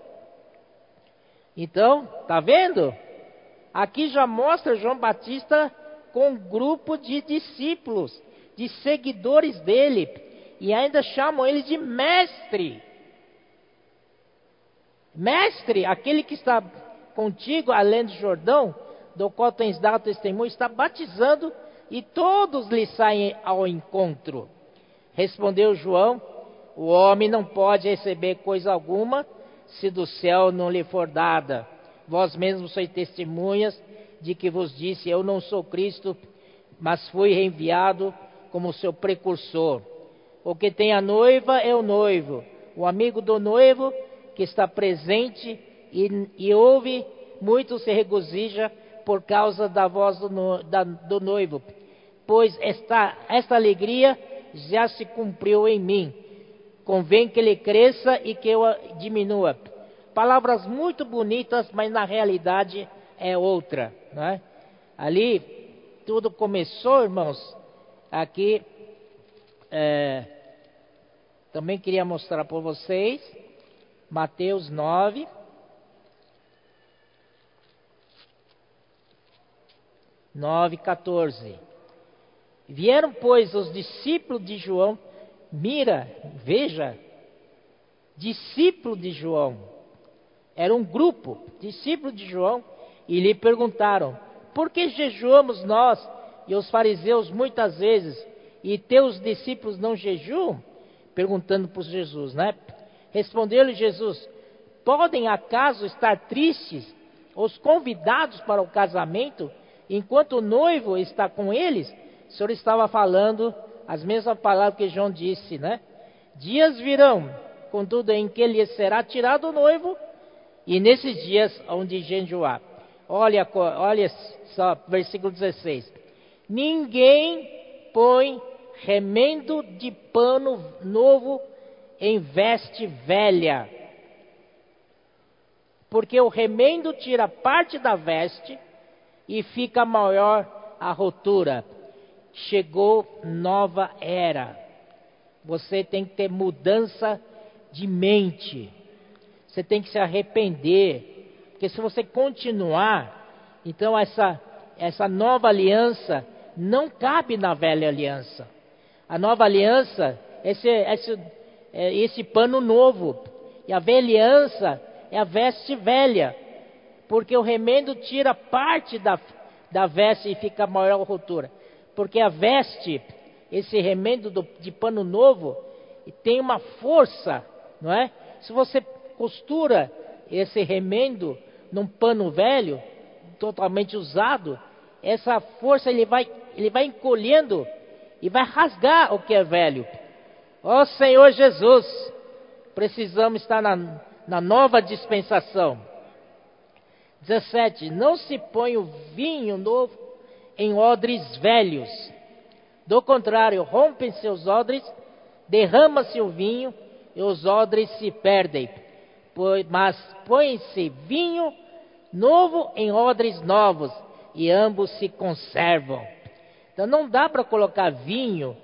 Então, tá vendo? Aqui já mostra João Batista com um grupo de discípulos, de seguidores dele, e ainda chamam ele de mestre. Mestre, aquele que está contigo além do Jordão, do qual tens dado testemunho, está batizando e todos lhe saem ao encontro. Respondeu João: O homem não pode receber coisa alguma se do céu não lhe for dada. Vós mesmos sois testemunhas de que vos disse: Eu não sou Cristo, mas fui enviado como seu precursor. O que tem a noiva é o noivo. O amigo do noivo que está presente e, e ouve, muito se regozija por causa da voz do, no, da, do noivo, pois esta, esta alegria já se cumpriu em mim. Convém que ele cresça e que eu diminua. Palavras muito bonitas, mas na realidade é outra. Né? Ali tudo começou, irmãos. Aqui é, também queria mostrar para vocês Mateus 9. Nove, 14. Vieram, pois, os discípulos de João, mira, veja, discípulo de João, era um grupo, discípulo de João, e lhe perguntaram: Por que jejuamos nós e os fariseus muitas vezes, e teus discípulos não jejuam? Perguntando para Jesus, né? Respondeu-lhe Jesus: Podem acaso estar tristes os convidados para o casamento, enquanto o noivo está com eles? O Senhor estava falando as mesmas palavras que João disse, né? Dias virão, contudo, em que lhe será tirado o noivo, e nesses dias onde jejuar. Olha, olha só, versículo 16: Ninguém põe remendo de pano novo em veste velha. Porque o remendo tira parte da veste e fica maior a rotura. Chegou nova era. Você tem que ter mudança de mente. Você tem que se arrepender. Porque se você continuar, então essa, essa nova aliança não cabe na velha aliança. A nova aliança, esse, esse é esse pano novo. E a velhança é a veste velha. Porque o remendo tira parte da, da veste e fica maior a rotura. Porque a veste, esse remendo do, de pano novo, tem uma força, não é? Se você costura esse remendo num pano velho, totalmente usado, essa força ele vai, ele vai encolhendo e vai rasgar o que é velho. Ó oh, Senhor Jesus, precisamos estar na, na nova dispensação. 17: Não se põe o vinho novo em odres velhos. Do contrário, rompem seus odres, derrama-se o vinho e os odres se perdem. Mas põe-se vinho novo em odres novos e ambos se conservam. Então não dá para colocar vinho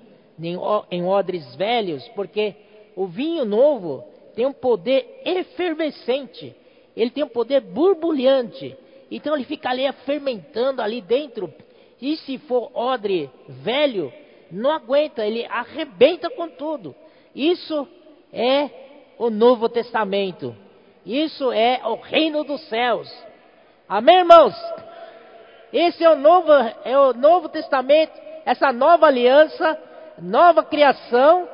em odres velhos, porque o vinho novo tem um poder efervescente, ele tem um poder borbulhante. Então ele fica ali fermentando ali dentro. E se for odre velho, não aguenta, ele arrebenta com tudo. Isso é o Novo Testamento. Isso é o reino dos céus. Amém, irmãos? Esse é o novo, é o novo Testamento, essa nova aliança, nova criação.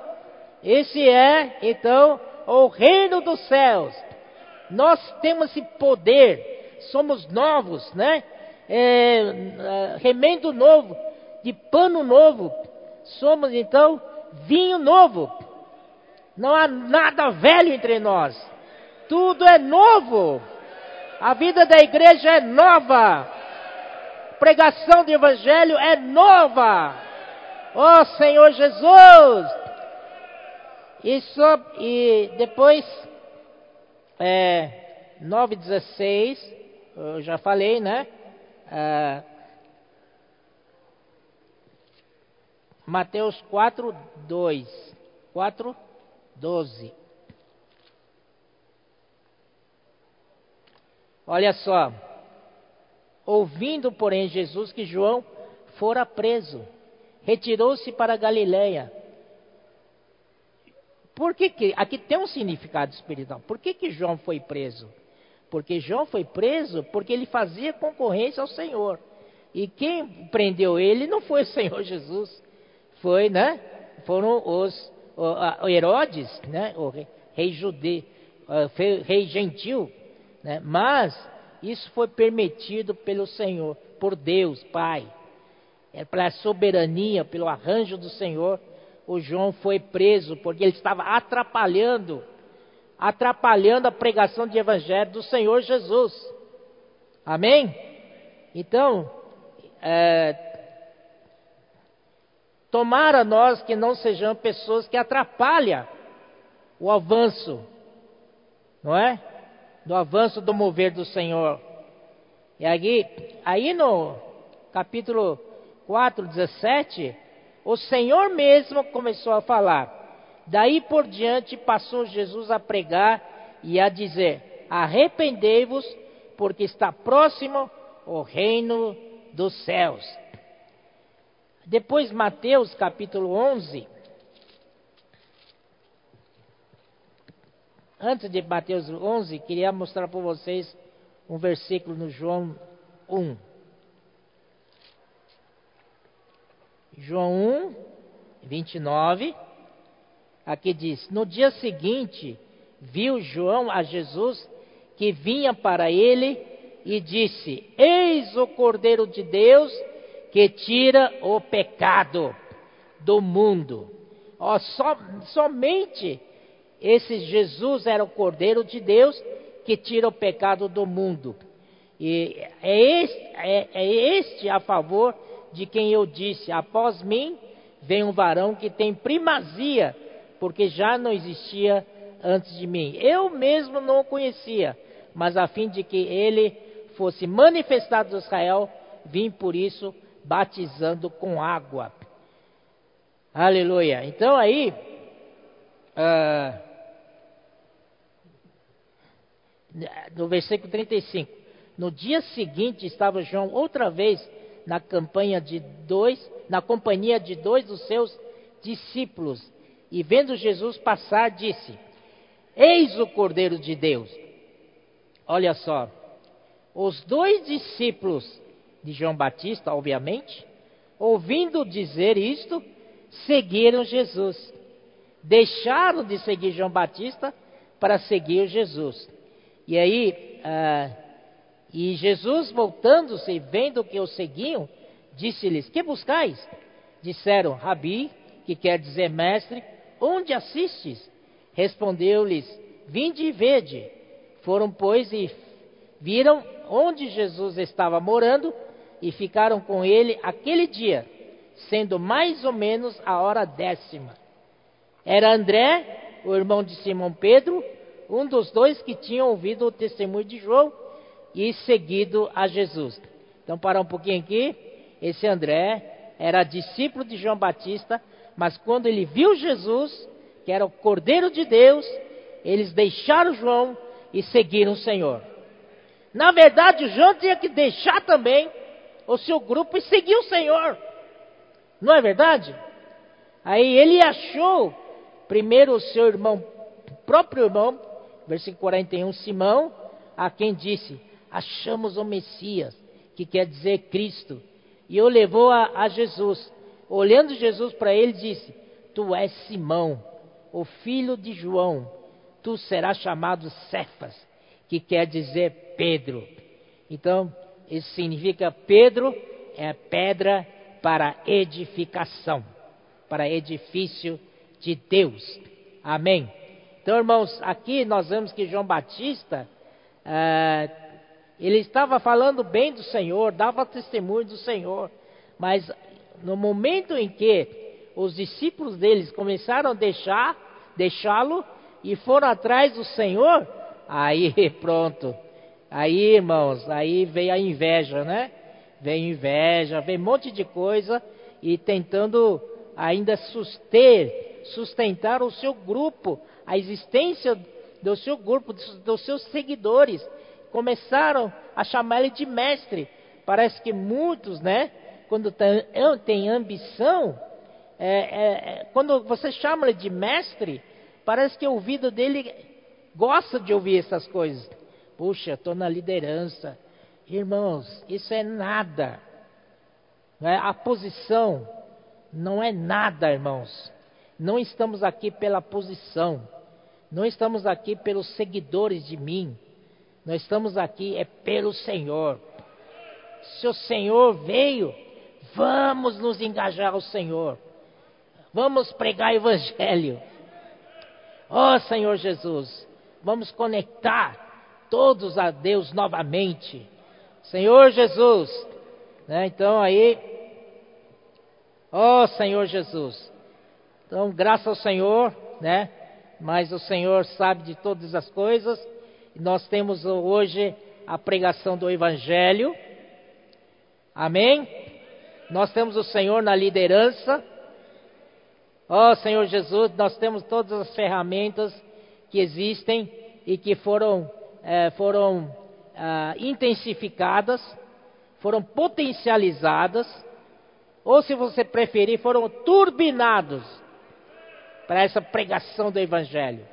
Esse é, então, o reino dos céus. Nós temos esse poder, somos novos, né? É, é, remendo novo, de pano novo. Somos então vinho novo. Não há nada velho entre nós. Tudo é novo. A vida da igreja é nova. Pregação do evangelho é nova. Ó oh, Senhor Jesus. Isso e depois é, 9,16, eu já falei, né? É, Mateus 4, 2. 4, 12. Olha só. Ouvindo, porém, Jesus que João fora preso, retirou-se para Galiléia. Por que, que aqui tem um significado espiritual? Por que, que João foi preso? Porque João foi preso porque ele fazia concorrência ao Senhor. E quem prendeu ele não foi o Senhor Jesus, foi, né? Foram os o, Herodes, né? O rei, judeu, rei gentil, né? Mas isso foi permitido pelo Senhor, por Deus, Pai. É pela soberania, pelo arranjo do Senhor o João foi preso porque ele estava atrapalhando, atrapalhando a pregação de evangelho do Senhor Jesus. Amém? Então, é, tomara nós que não sejamos pessoas que atrapalham o avanço, não é? Do avanço do mover do Senhor. E aí, aí no capítulo 4, 17, o Senhor mesmo começou a falar. Daí por diante passou Jesus a pregar e a dizer: Arrependei-vos, porque está próximo o reino dos céus. Depois, Mateus capítulo 11. Antes de Mateus 11, queria mostrar para vocês um versículo no João 1. João 1, 29, aqui diz: No dia seguinte, viu João a Jesus que vinha para ele e disse: Eis o Cordeiro de Deus que tira o pecado do mundo. Oh, so, somente esse Jesus era o Cordeiro de Deus que tira o pecado do mundo. E é este, é, é este a favor de quem eu disse: Após mim vem um varão que tem primazia, porque já não existia antes de mim. Eu mesmo não o conhecia, mas a fim de que ele fosse manifestado a Israel, vim por isso batizando com água. Aleluia. Então aí. No versículo 35. No dia seguinte estava João outra vez na campanha de dois, na companhia de dois dos seus discípulos, e vendo Jesus passar, disse: Eis o Cordeiro de Deus. Olha só, os dois discípulos de João Batista, obviamente, ouvindo dizer isto, seguiram Jesus. Deixaram de seguir João Batista para seguir Jesus. E aí, ah, e Jesus, voltando-se e vendo que o seguiam, disse-lhes: Que buscais? Disseram: Rabi, que quer dizer mestre, onde assistes? Respondeu-lhes: Vinde e vede. Foram, pois, e viram onde Jesus estava morando e ficaram com ele aquele dia, sendo mais ou menos a hora décima. Era André, o irmão de Simão Pedro, um dos dois que tinham ouvido o testemunho de João e seguido a Jesus. Então, para um pouquinho aqui, esse André era discípulo de João Batista, mas quando ele viu Jesus, que era o Cordeiro de Deus, eles deixaram João e seguiram o Senhor. Na verdade, João tinha que deixar também o seu grupo e seguir o Senhor. Não é verdade? Aí ele achou primeiro o seu irmão, próprio irmão, versículo 41, Simão, a quem disse: Achamos o Messias, que quer dizer Cristo. E o levou a, a Jesus. Olhando Jesus para ele, disse: Tu és Simão, o filho de João. Tu serás chamado Cefas, que quer dizer Pedro. Então, isso significa Pedro é pedra para edificação, para edifício de Deus. Amém. Então, irmãos, aqui nós vemos que João Batista, é, ele estava falando bem do Senhor, dava testemunho do Senhor, mas no momento em que os discípulos deles começaram a deixar, deixá-lo e foram atrás do Senhor, aí pronto, Aí, irmãos, aí veio a inveja, né? Veio inveja, veio um monte de coisa e tentando ainda suster, sustentar o seu grupo, a existência do seu grupo, dos seus seguidores. Começaram a chamar ele de mestre. Parece que muitos, né? Quando tem ambição, é, é, é, quando você chama ele de mestre, parece que o ouvido dele gosta de ouvir essas coisas. Puxa, estou na liderança. Irmãos, isso é nada. É? A posição não é nada, irmãos. Não estamos aqui pela posição. Não estamos aqui pelos seguidores de mim. Nós estamos aqui é pelo Senhor. Se o Senhor veio, vamos nos engajar ao Senhor. Vamos pregar o Evangelho. Ó oh, Senhor Jesus, vamos conectar todos a Deus novamente. Senhor Jesus, né? Então aí, ó oh, Senhor Jesus. Então, graças ao Senhor, né? Mas o Senhor sabe de todas as coisas. Nós temos hoje a pregação do Evangelho. Amém? Nós temos o Senhor na liderança. Ó oh, Senhor Jesus, nós temos todas as ferramentas que existem e que foram é, foram ah, intensificadas, foram potencializadas, ou se você preferir, foram turbinados para essa pregação do Evangelho.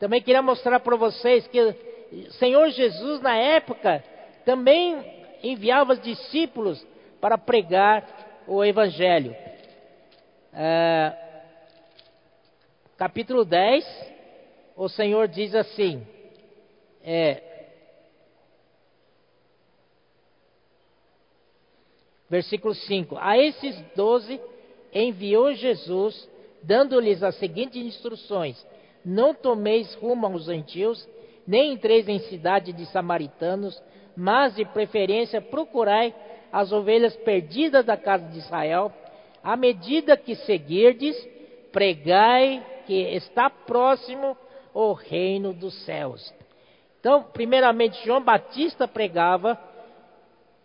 Também queria mostrar para vocês que o Senhor Jesus, na época, também enviava discípulos para pregar o Evangelho. É, capítulo 10, o Senhor diz assim: é, versículo 5: A esses doze enviou Jesus, dando-lhes as seguintes instruções: Não tomeis rumo aos gentios, nem entreis em cidade de samaritanos, mas de preferência procurai as ovelhas perdidas da casa de Israel. À medida que seguirdes, pregai que está próximo o reino dos céus. Então, primeiramente, João Batista pregava: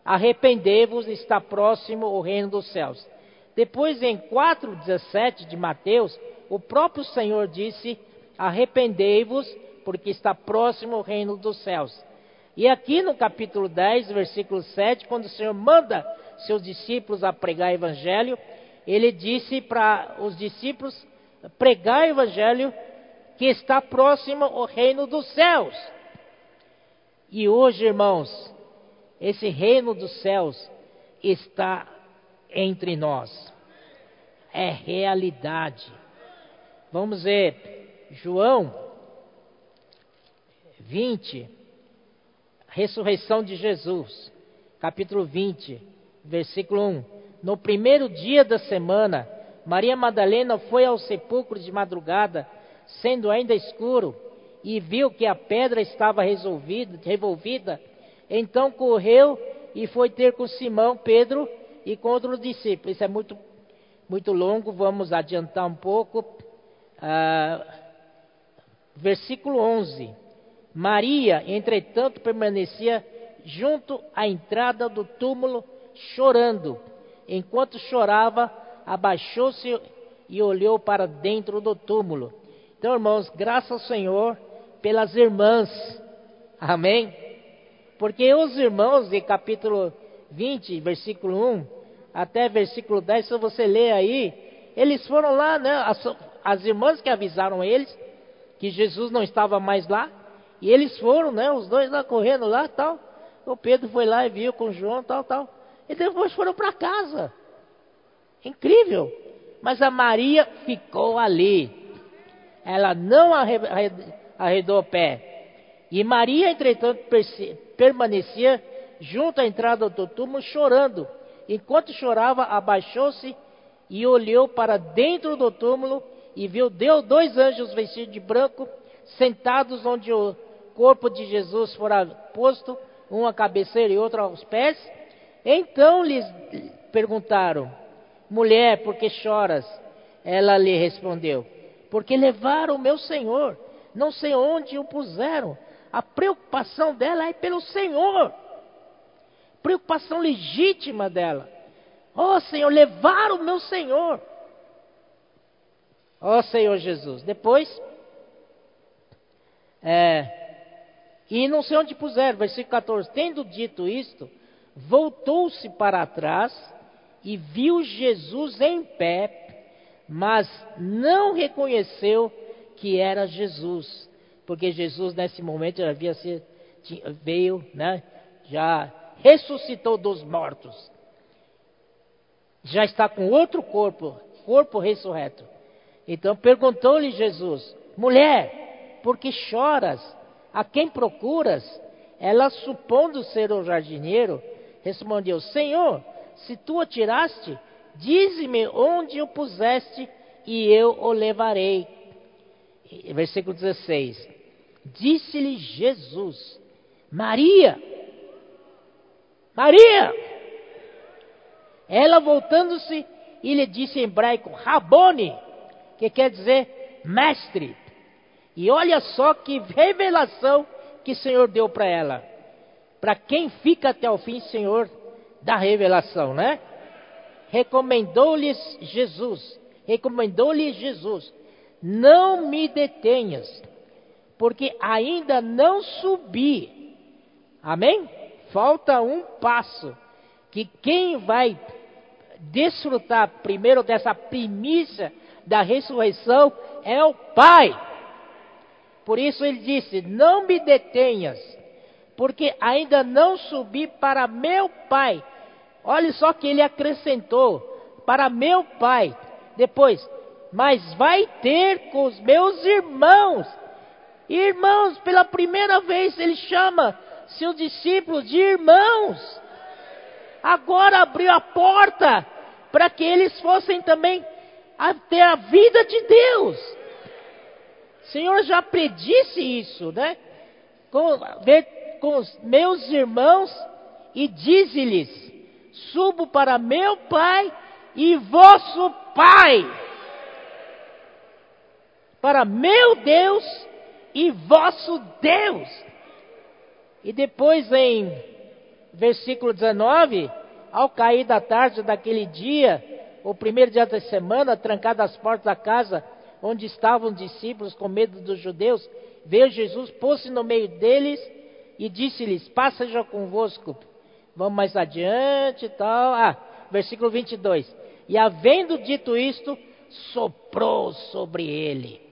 arrependei-vos, está próximo o reino dos céus. Depois, em 4,17 de Mateus, o próprio Senhor disse: arrependei-vos, porque está próximo o reino dos céus. E aqui no capítulo 10, versículo 7, quando o Senhor manda seus discípulos a pregar o evangelho, ele disse para os discípulos pregar o evangelho que está próximo o reino dos céus. E hoje, irmãos, esse reino dos céus está entre nós. É realidade. Vamos ver, João 20, ressurreição de Jesus, capítulo 20, versículo 1. No primeiro dia da semana, Maria Madalena foi ao sepulcro de madrugada, sendo ainda escuro e viu que a pedra estava revolvida Então correu e foi ter com Simão, Pedro e com outros discípulos. Isso é muito, muito longo, vamos adiantar um pouco. Ah, versículo 11. Maria, entretanto, permanecia junto à entrada do túmulo, chorando. Enquanto chorava, abaixou-se e olhou para dentro do túmulo. Então, irmãos, graças ao Senhor pelas irmãs. Amém? Porque os irmãos, de capítulo 20, versículo 1 até versículo 10, se você ler aí, eles foram lá, né? As, as irmãs que avisaram eles que Jesus não estava mais lá, e eles foram, né? Os dois lá correndo lá, tal. O Pedro foi lá e viu com João, tal, tal. E depois foram para casa. Incrível. Mas a Maria ficou ali. Ela não arredou o pé. E Maria, entretanto, permanecia junto à entrada do túmulo, chorando. Enquanto chorava, abaixou-se e olhou para dentro do túmulo e viu Deus, dois anjos vestidos de branco, sentados onde o corpo de Jesus fora posto, um à cabeceira e outro aos pés. Então lhes perguntaram: Mulher, por que choras? Ela lhe respondeu: Porque levaram o meu Senhor, não sei onde o puseram. A preocupação dela é pelo Senhor. Preocupação legítima dela. Oh, Senhor, levaram o meu Senhor. Oh, Senhor Jesus. Depois, é, e não sei onde puseram, versículo 14. Tendo dito isto, voltou-se para trás e viu Jesus em pé, mas não reconheceu que era Jesus, porque Jesus nesse momento já havia sido, veio, né, já ressuscitou dos mortos, já está com outro corpo, corpo ressurreto. Então perguntou-lhe Jesus: mulher, por que choras? A quem procuras? Ela, supondo ser o jardineiro, respondeu: Senhor, se tu o tiraste, dize-me onde o puseste e eu o levarei. Versículo 16: Disse-lhe Jesus: Maria, Maria. Ela voltando-se e lhe disse em hebraico: Rabone, que quer dizer mestre. E olha só que revelação que o Senhor deu para ela. Para quem fica até o fim, Senhor, da revelação, né? Recomendou-lhes Jesus, recomendou-lhe Jesus: Não me detenhas, porque ainda não subi. Amém? Falta um passo. Que quem vai desfrutar primeiro dessa primícia da ressurreição é o Pai. Por isso ele disse: Não me detenhas, porque ainda não subi para meu Pai. Olha só que ele acrescentou: Para meu Pai. Depois, mas vai ter com os meus irmãos. Irmãos, pela primeira vez ele chama seus discípulos de irmãos. Agora abriu a porta para que eles fossem também ter a vida de Deus. Senhor já predisse isso, né? Com, com os meus irmãos e dize-lhes: Subo para meu Pai e vosso Pai, para meu Deus e vosso Deus. E depois em versículo 19, ao cair da tarde daquele dia, o primeiro dia da semana, trancadas as portas da casa, onde estavam os discípulos com medo dos judeus, veio Jesus, pôs-se no meio deles e disse-lhes: Passa já convosco. Vamos mais adiante e tal. Ah, versículo 22. E havendo dito isto, soprou sobre ele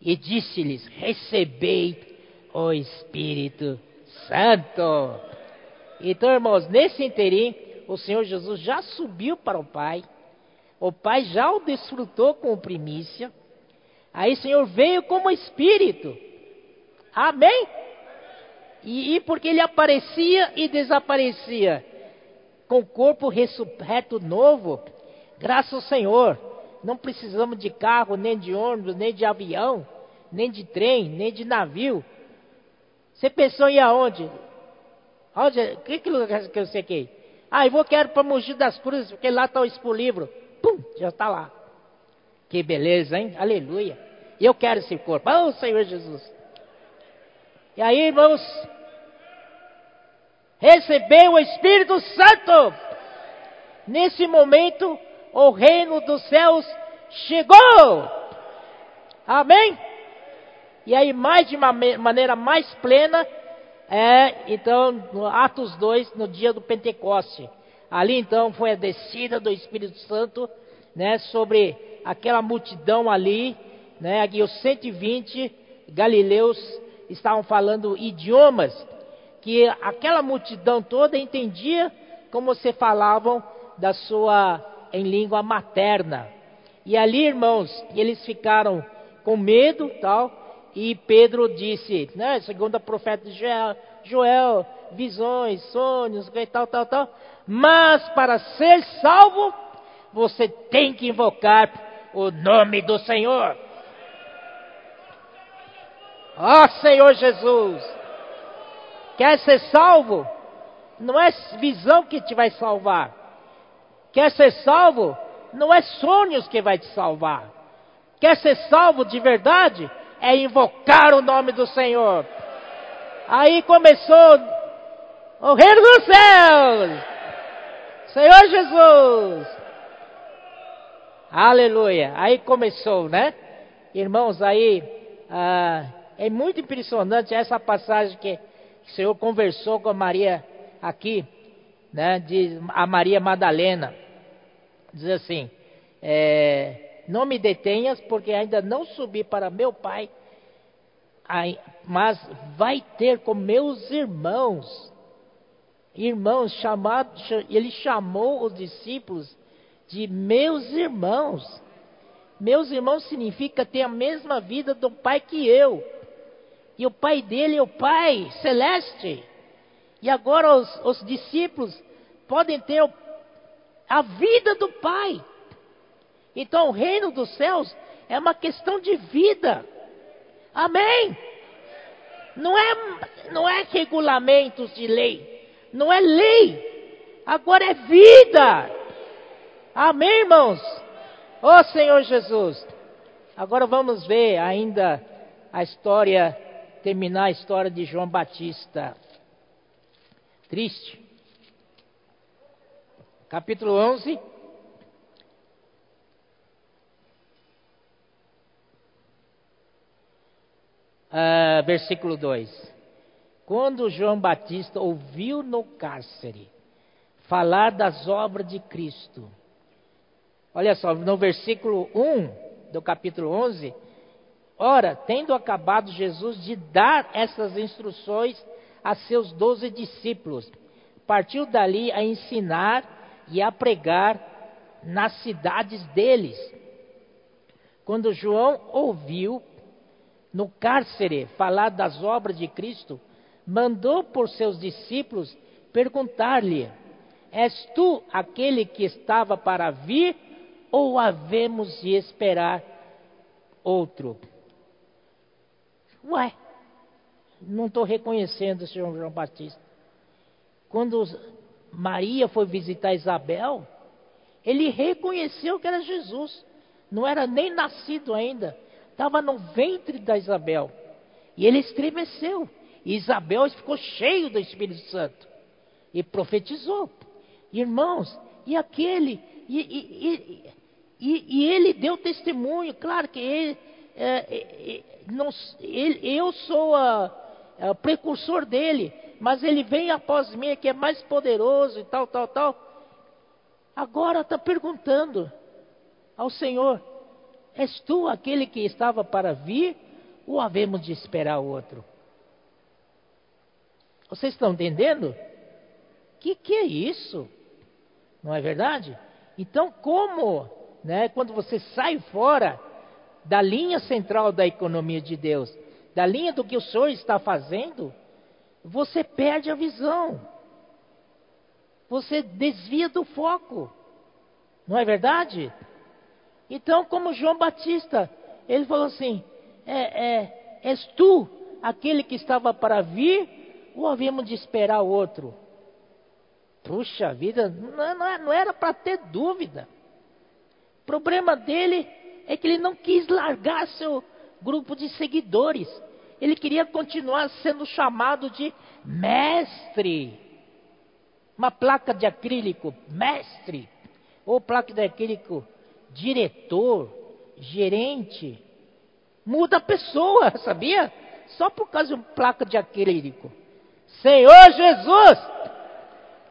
e disse-lhes: Recebei o Espírito Santo. Então, irmãos, nesse interim, o Senhor Jesus já subiu para o Pai o Pai já o desfrutou com primícia. Aí o Senhor veio como Espírito. Amém? E, e porque ele aparecia e desaparecia com o corpo ressurreto novo, graças ao Senhor, não precisamos de carro, nem de ônibus, nem de avião, nem de trem, nem de navio. Você pensou em aonde? Onde, que, que lugar que eu sei? Ah, eu vou quero para Mogi das Cruzes, porque lá está o Expo Livro. Pum, já está lá. Que beleza, hein? Aleluia. Eu quero esse corpo. Oh, Senhor Jesus. E aí, irmãos, recebeu o Espírito Santo. Nesse momento, o reino dos céus chegou. Amém? E aí, mais de uma maneira mais plena, é, então, no Atos 2, no dia do Pentecoste. Ali, então, foi a descida do Espírito Santo, né, sobre aquela multidão ali, né, aqui os 120 galileus estavam falando idiomas que aquela multidão toda entendia como se falavam da sua em língua materna. E ali, irmãos, eles ficaram com medo, tal, e Pedro disse, né, segundo o profeta Joel, visões, sonhos, tal, tal, tal, mas para ser salvo, você tem que invocar o nome do Senhor. Ó oh, Senhor Jesus, quer ser salvo? Não é visão que te vai salvar. Quer ser salvo? Não é sonhos que vai te salvar. Quer ser salvo de verdade? É invocar o nome do Senhor. Aí começou o reino dos céus. Senhor Jesus. Aleluia. Aí começou, né? Irmãos, aí ah, é muito impressionante essa passagem que o Senhor conversou com a Maria aqui, né? De a Maria Madalena. Diz assim: é, Não me detenhas, porque ainda não subi para meu pai, mas vai ter com meus irmãos. Irmãos, chamado, ele chamou os discípulos de meus irmãos. Meus irmãos significa ter a mesma vida do pai que eu. E o pai dele é o pai celeste. E agora os, os discípulos podem ter a vida do pai. Então o reino dos céus é uma questão de vida. Amém? Não é, não é regulamentos de lei. Não é lei. Agora é vida. Amém, irmãos? Ó oh, Senhor Jesus. Agora vamos ver ainda a história, terminar a história de João Batista. Triste. Capítulo 11. Uh, versículo 2. Quando João Batista ouviu no cárcere falar das obras de Cristo, Olha só, no versículo 1 do capítulo 11. Ora, tendo acabado Jesus de dar essas instruções a seus doze discípulos, partiu dali a ensinar e a pregar nas cidades deles. Quando João ouviu no cárcere falar das obras de Cristo, mandou por seus discípulos perguntar-lhe: És tu aquele que estava para vir ou havemos de esperar outro? Ué, não estou reconhecendo o senhor João Batista. Quando Maria foi visitar Isabel, ele reconheceu que era Jesus. Não era nem nascido ainda. Estava no ventre da Isabel. E ele estremeceu. E Isabel ficou cheio do Espírito Santo. E profetizou. Irmãos, e aquele e, e, e, e ele deu testemunho, claro que ele, é, é, é não, ele eu sou o precursor dele, mas ele vem após mim, que é mais poderoso e tal, tal, tal. Agora está perguntando ao Senhor: És tu aquele que estava para vir, ou havemos de esperar outro? Vocês estão entendendo? O que, que é isso? Não é verdade? Então, como, né, quando você sai fora da linha central da economia de Deus, da linha do que o Senhor está fazendo, você perde a visão. Você desvia do foco. Não é verdade? Então, como João Batista, ele falou assim: é, é, És tu aquele que estava para vir, ou havemos de esperar outro? Puxa vida, não, não era para ter dúvida. O problema dele é que ele não quis largar seu grupo de seguidores. Ele queria continuar sendo chamado de mestre. Uma placa de acrílico, mestre. Ou placa de acrílico, diretor, gerente. Muda a pessoa, sabia? Só por causa de uma placa de acrílico. Senhor Jesus!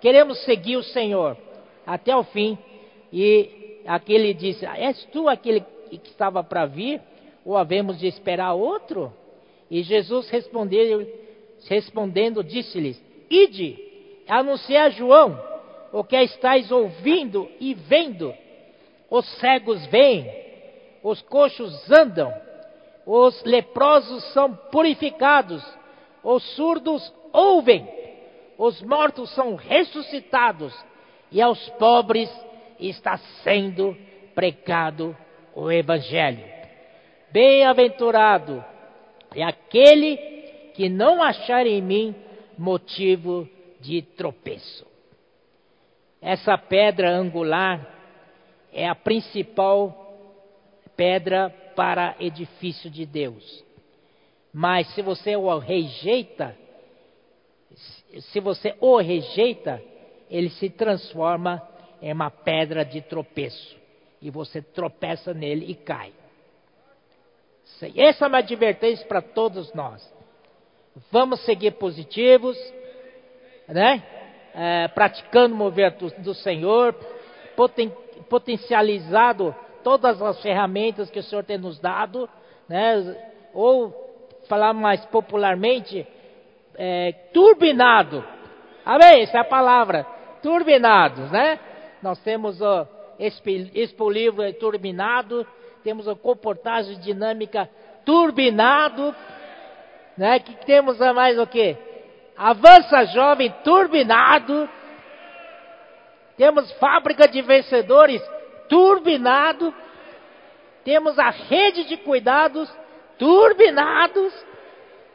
Queremos seguir o Senhor até o fim. E aquele disse: És tu aquele que estava para vir? Ou havemos de esperar outro? E Jesus respondeu, respondendo, disse-lhes: Ide, anunciai a João o que estáis ouvindo e vendo. Os cegos veem, os coxos andam, os leprosos são purificados, os surdos ouvem, os mortos são ressuscitados, e aos pobres está sendo pregado o Evangelho. Bem-aventurado é aquele que não achar em mim motivo de tropeço. Essa pedra angular é a principal pedra para edifício de Deus. Mas se você o rejeita, se você o rejeita, ele se transforma em uma pedra de tropeço. E você tropeça nele e cai. Essa é uma advertência para todos nós. Vamos seguir positivos, né? É, praticando o mover do, do Senhor, poten, potencializado todas as ferramentas que o Senhor tem nos dado, né? Ou falar mais popularmente, é, turbinado. Amém? Essa é a palavra. Turbinados, né? Nós temos o Expo Livro turbinado, temos a comportagem dinâmica turbinado, né? Que temos a mais o que? Avança jovem turbinado. Temos fábrica de vencedores turbinado. Temos a rede de cuidados turbinados.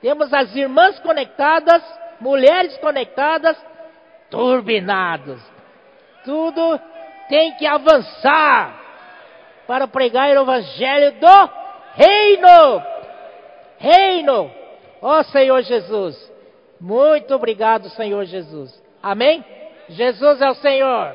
Temos as irmãs conectadas, mulheres conectadas, turbinados. Tudo tem que avançar para pregar o evangelho do reino. Reino. Ó oh, Senhor Jesus. Muito obrigado, Senhor Jesus. Amém? Jesus é o Senhor.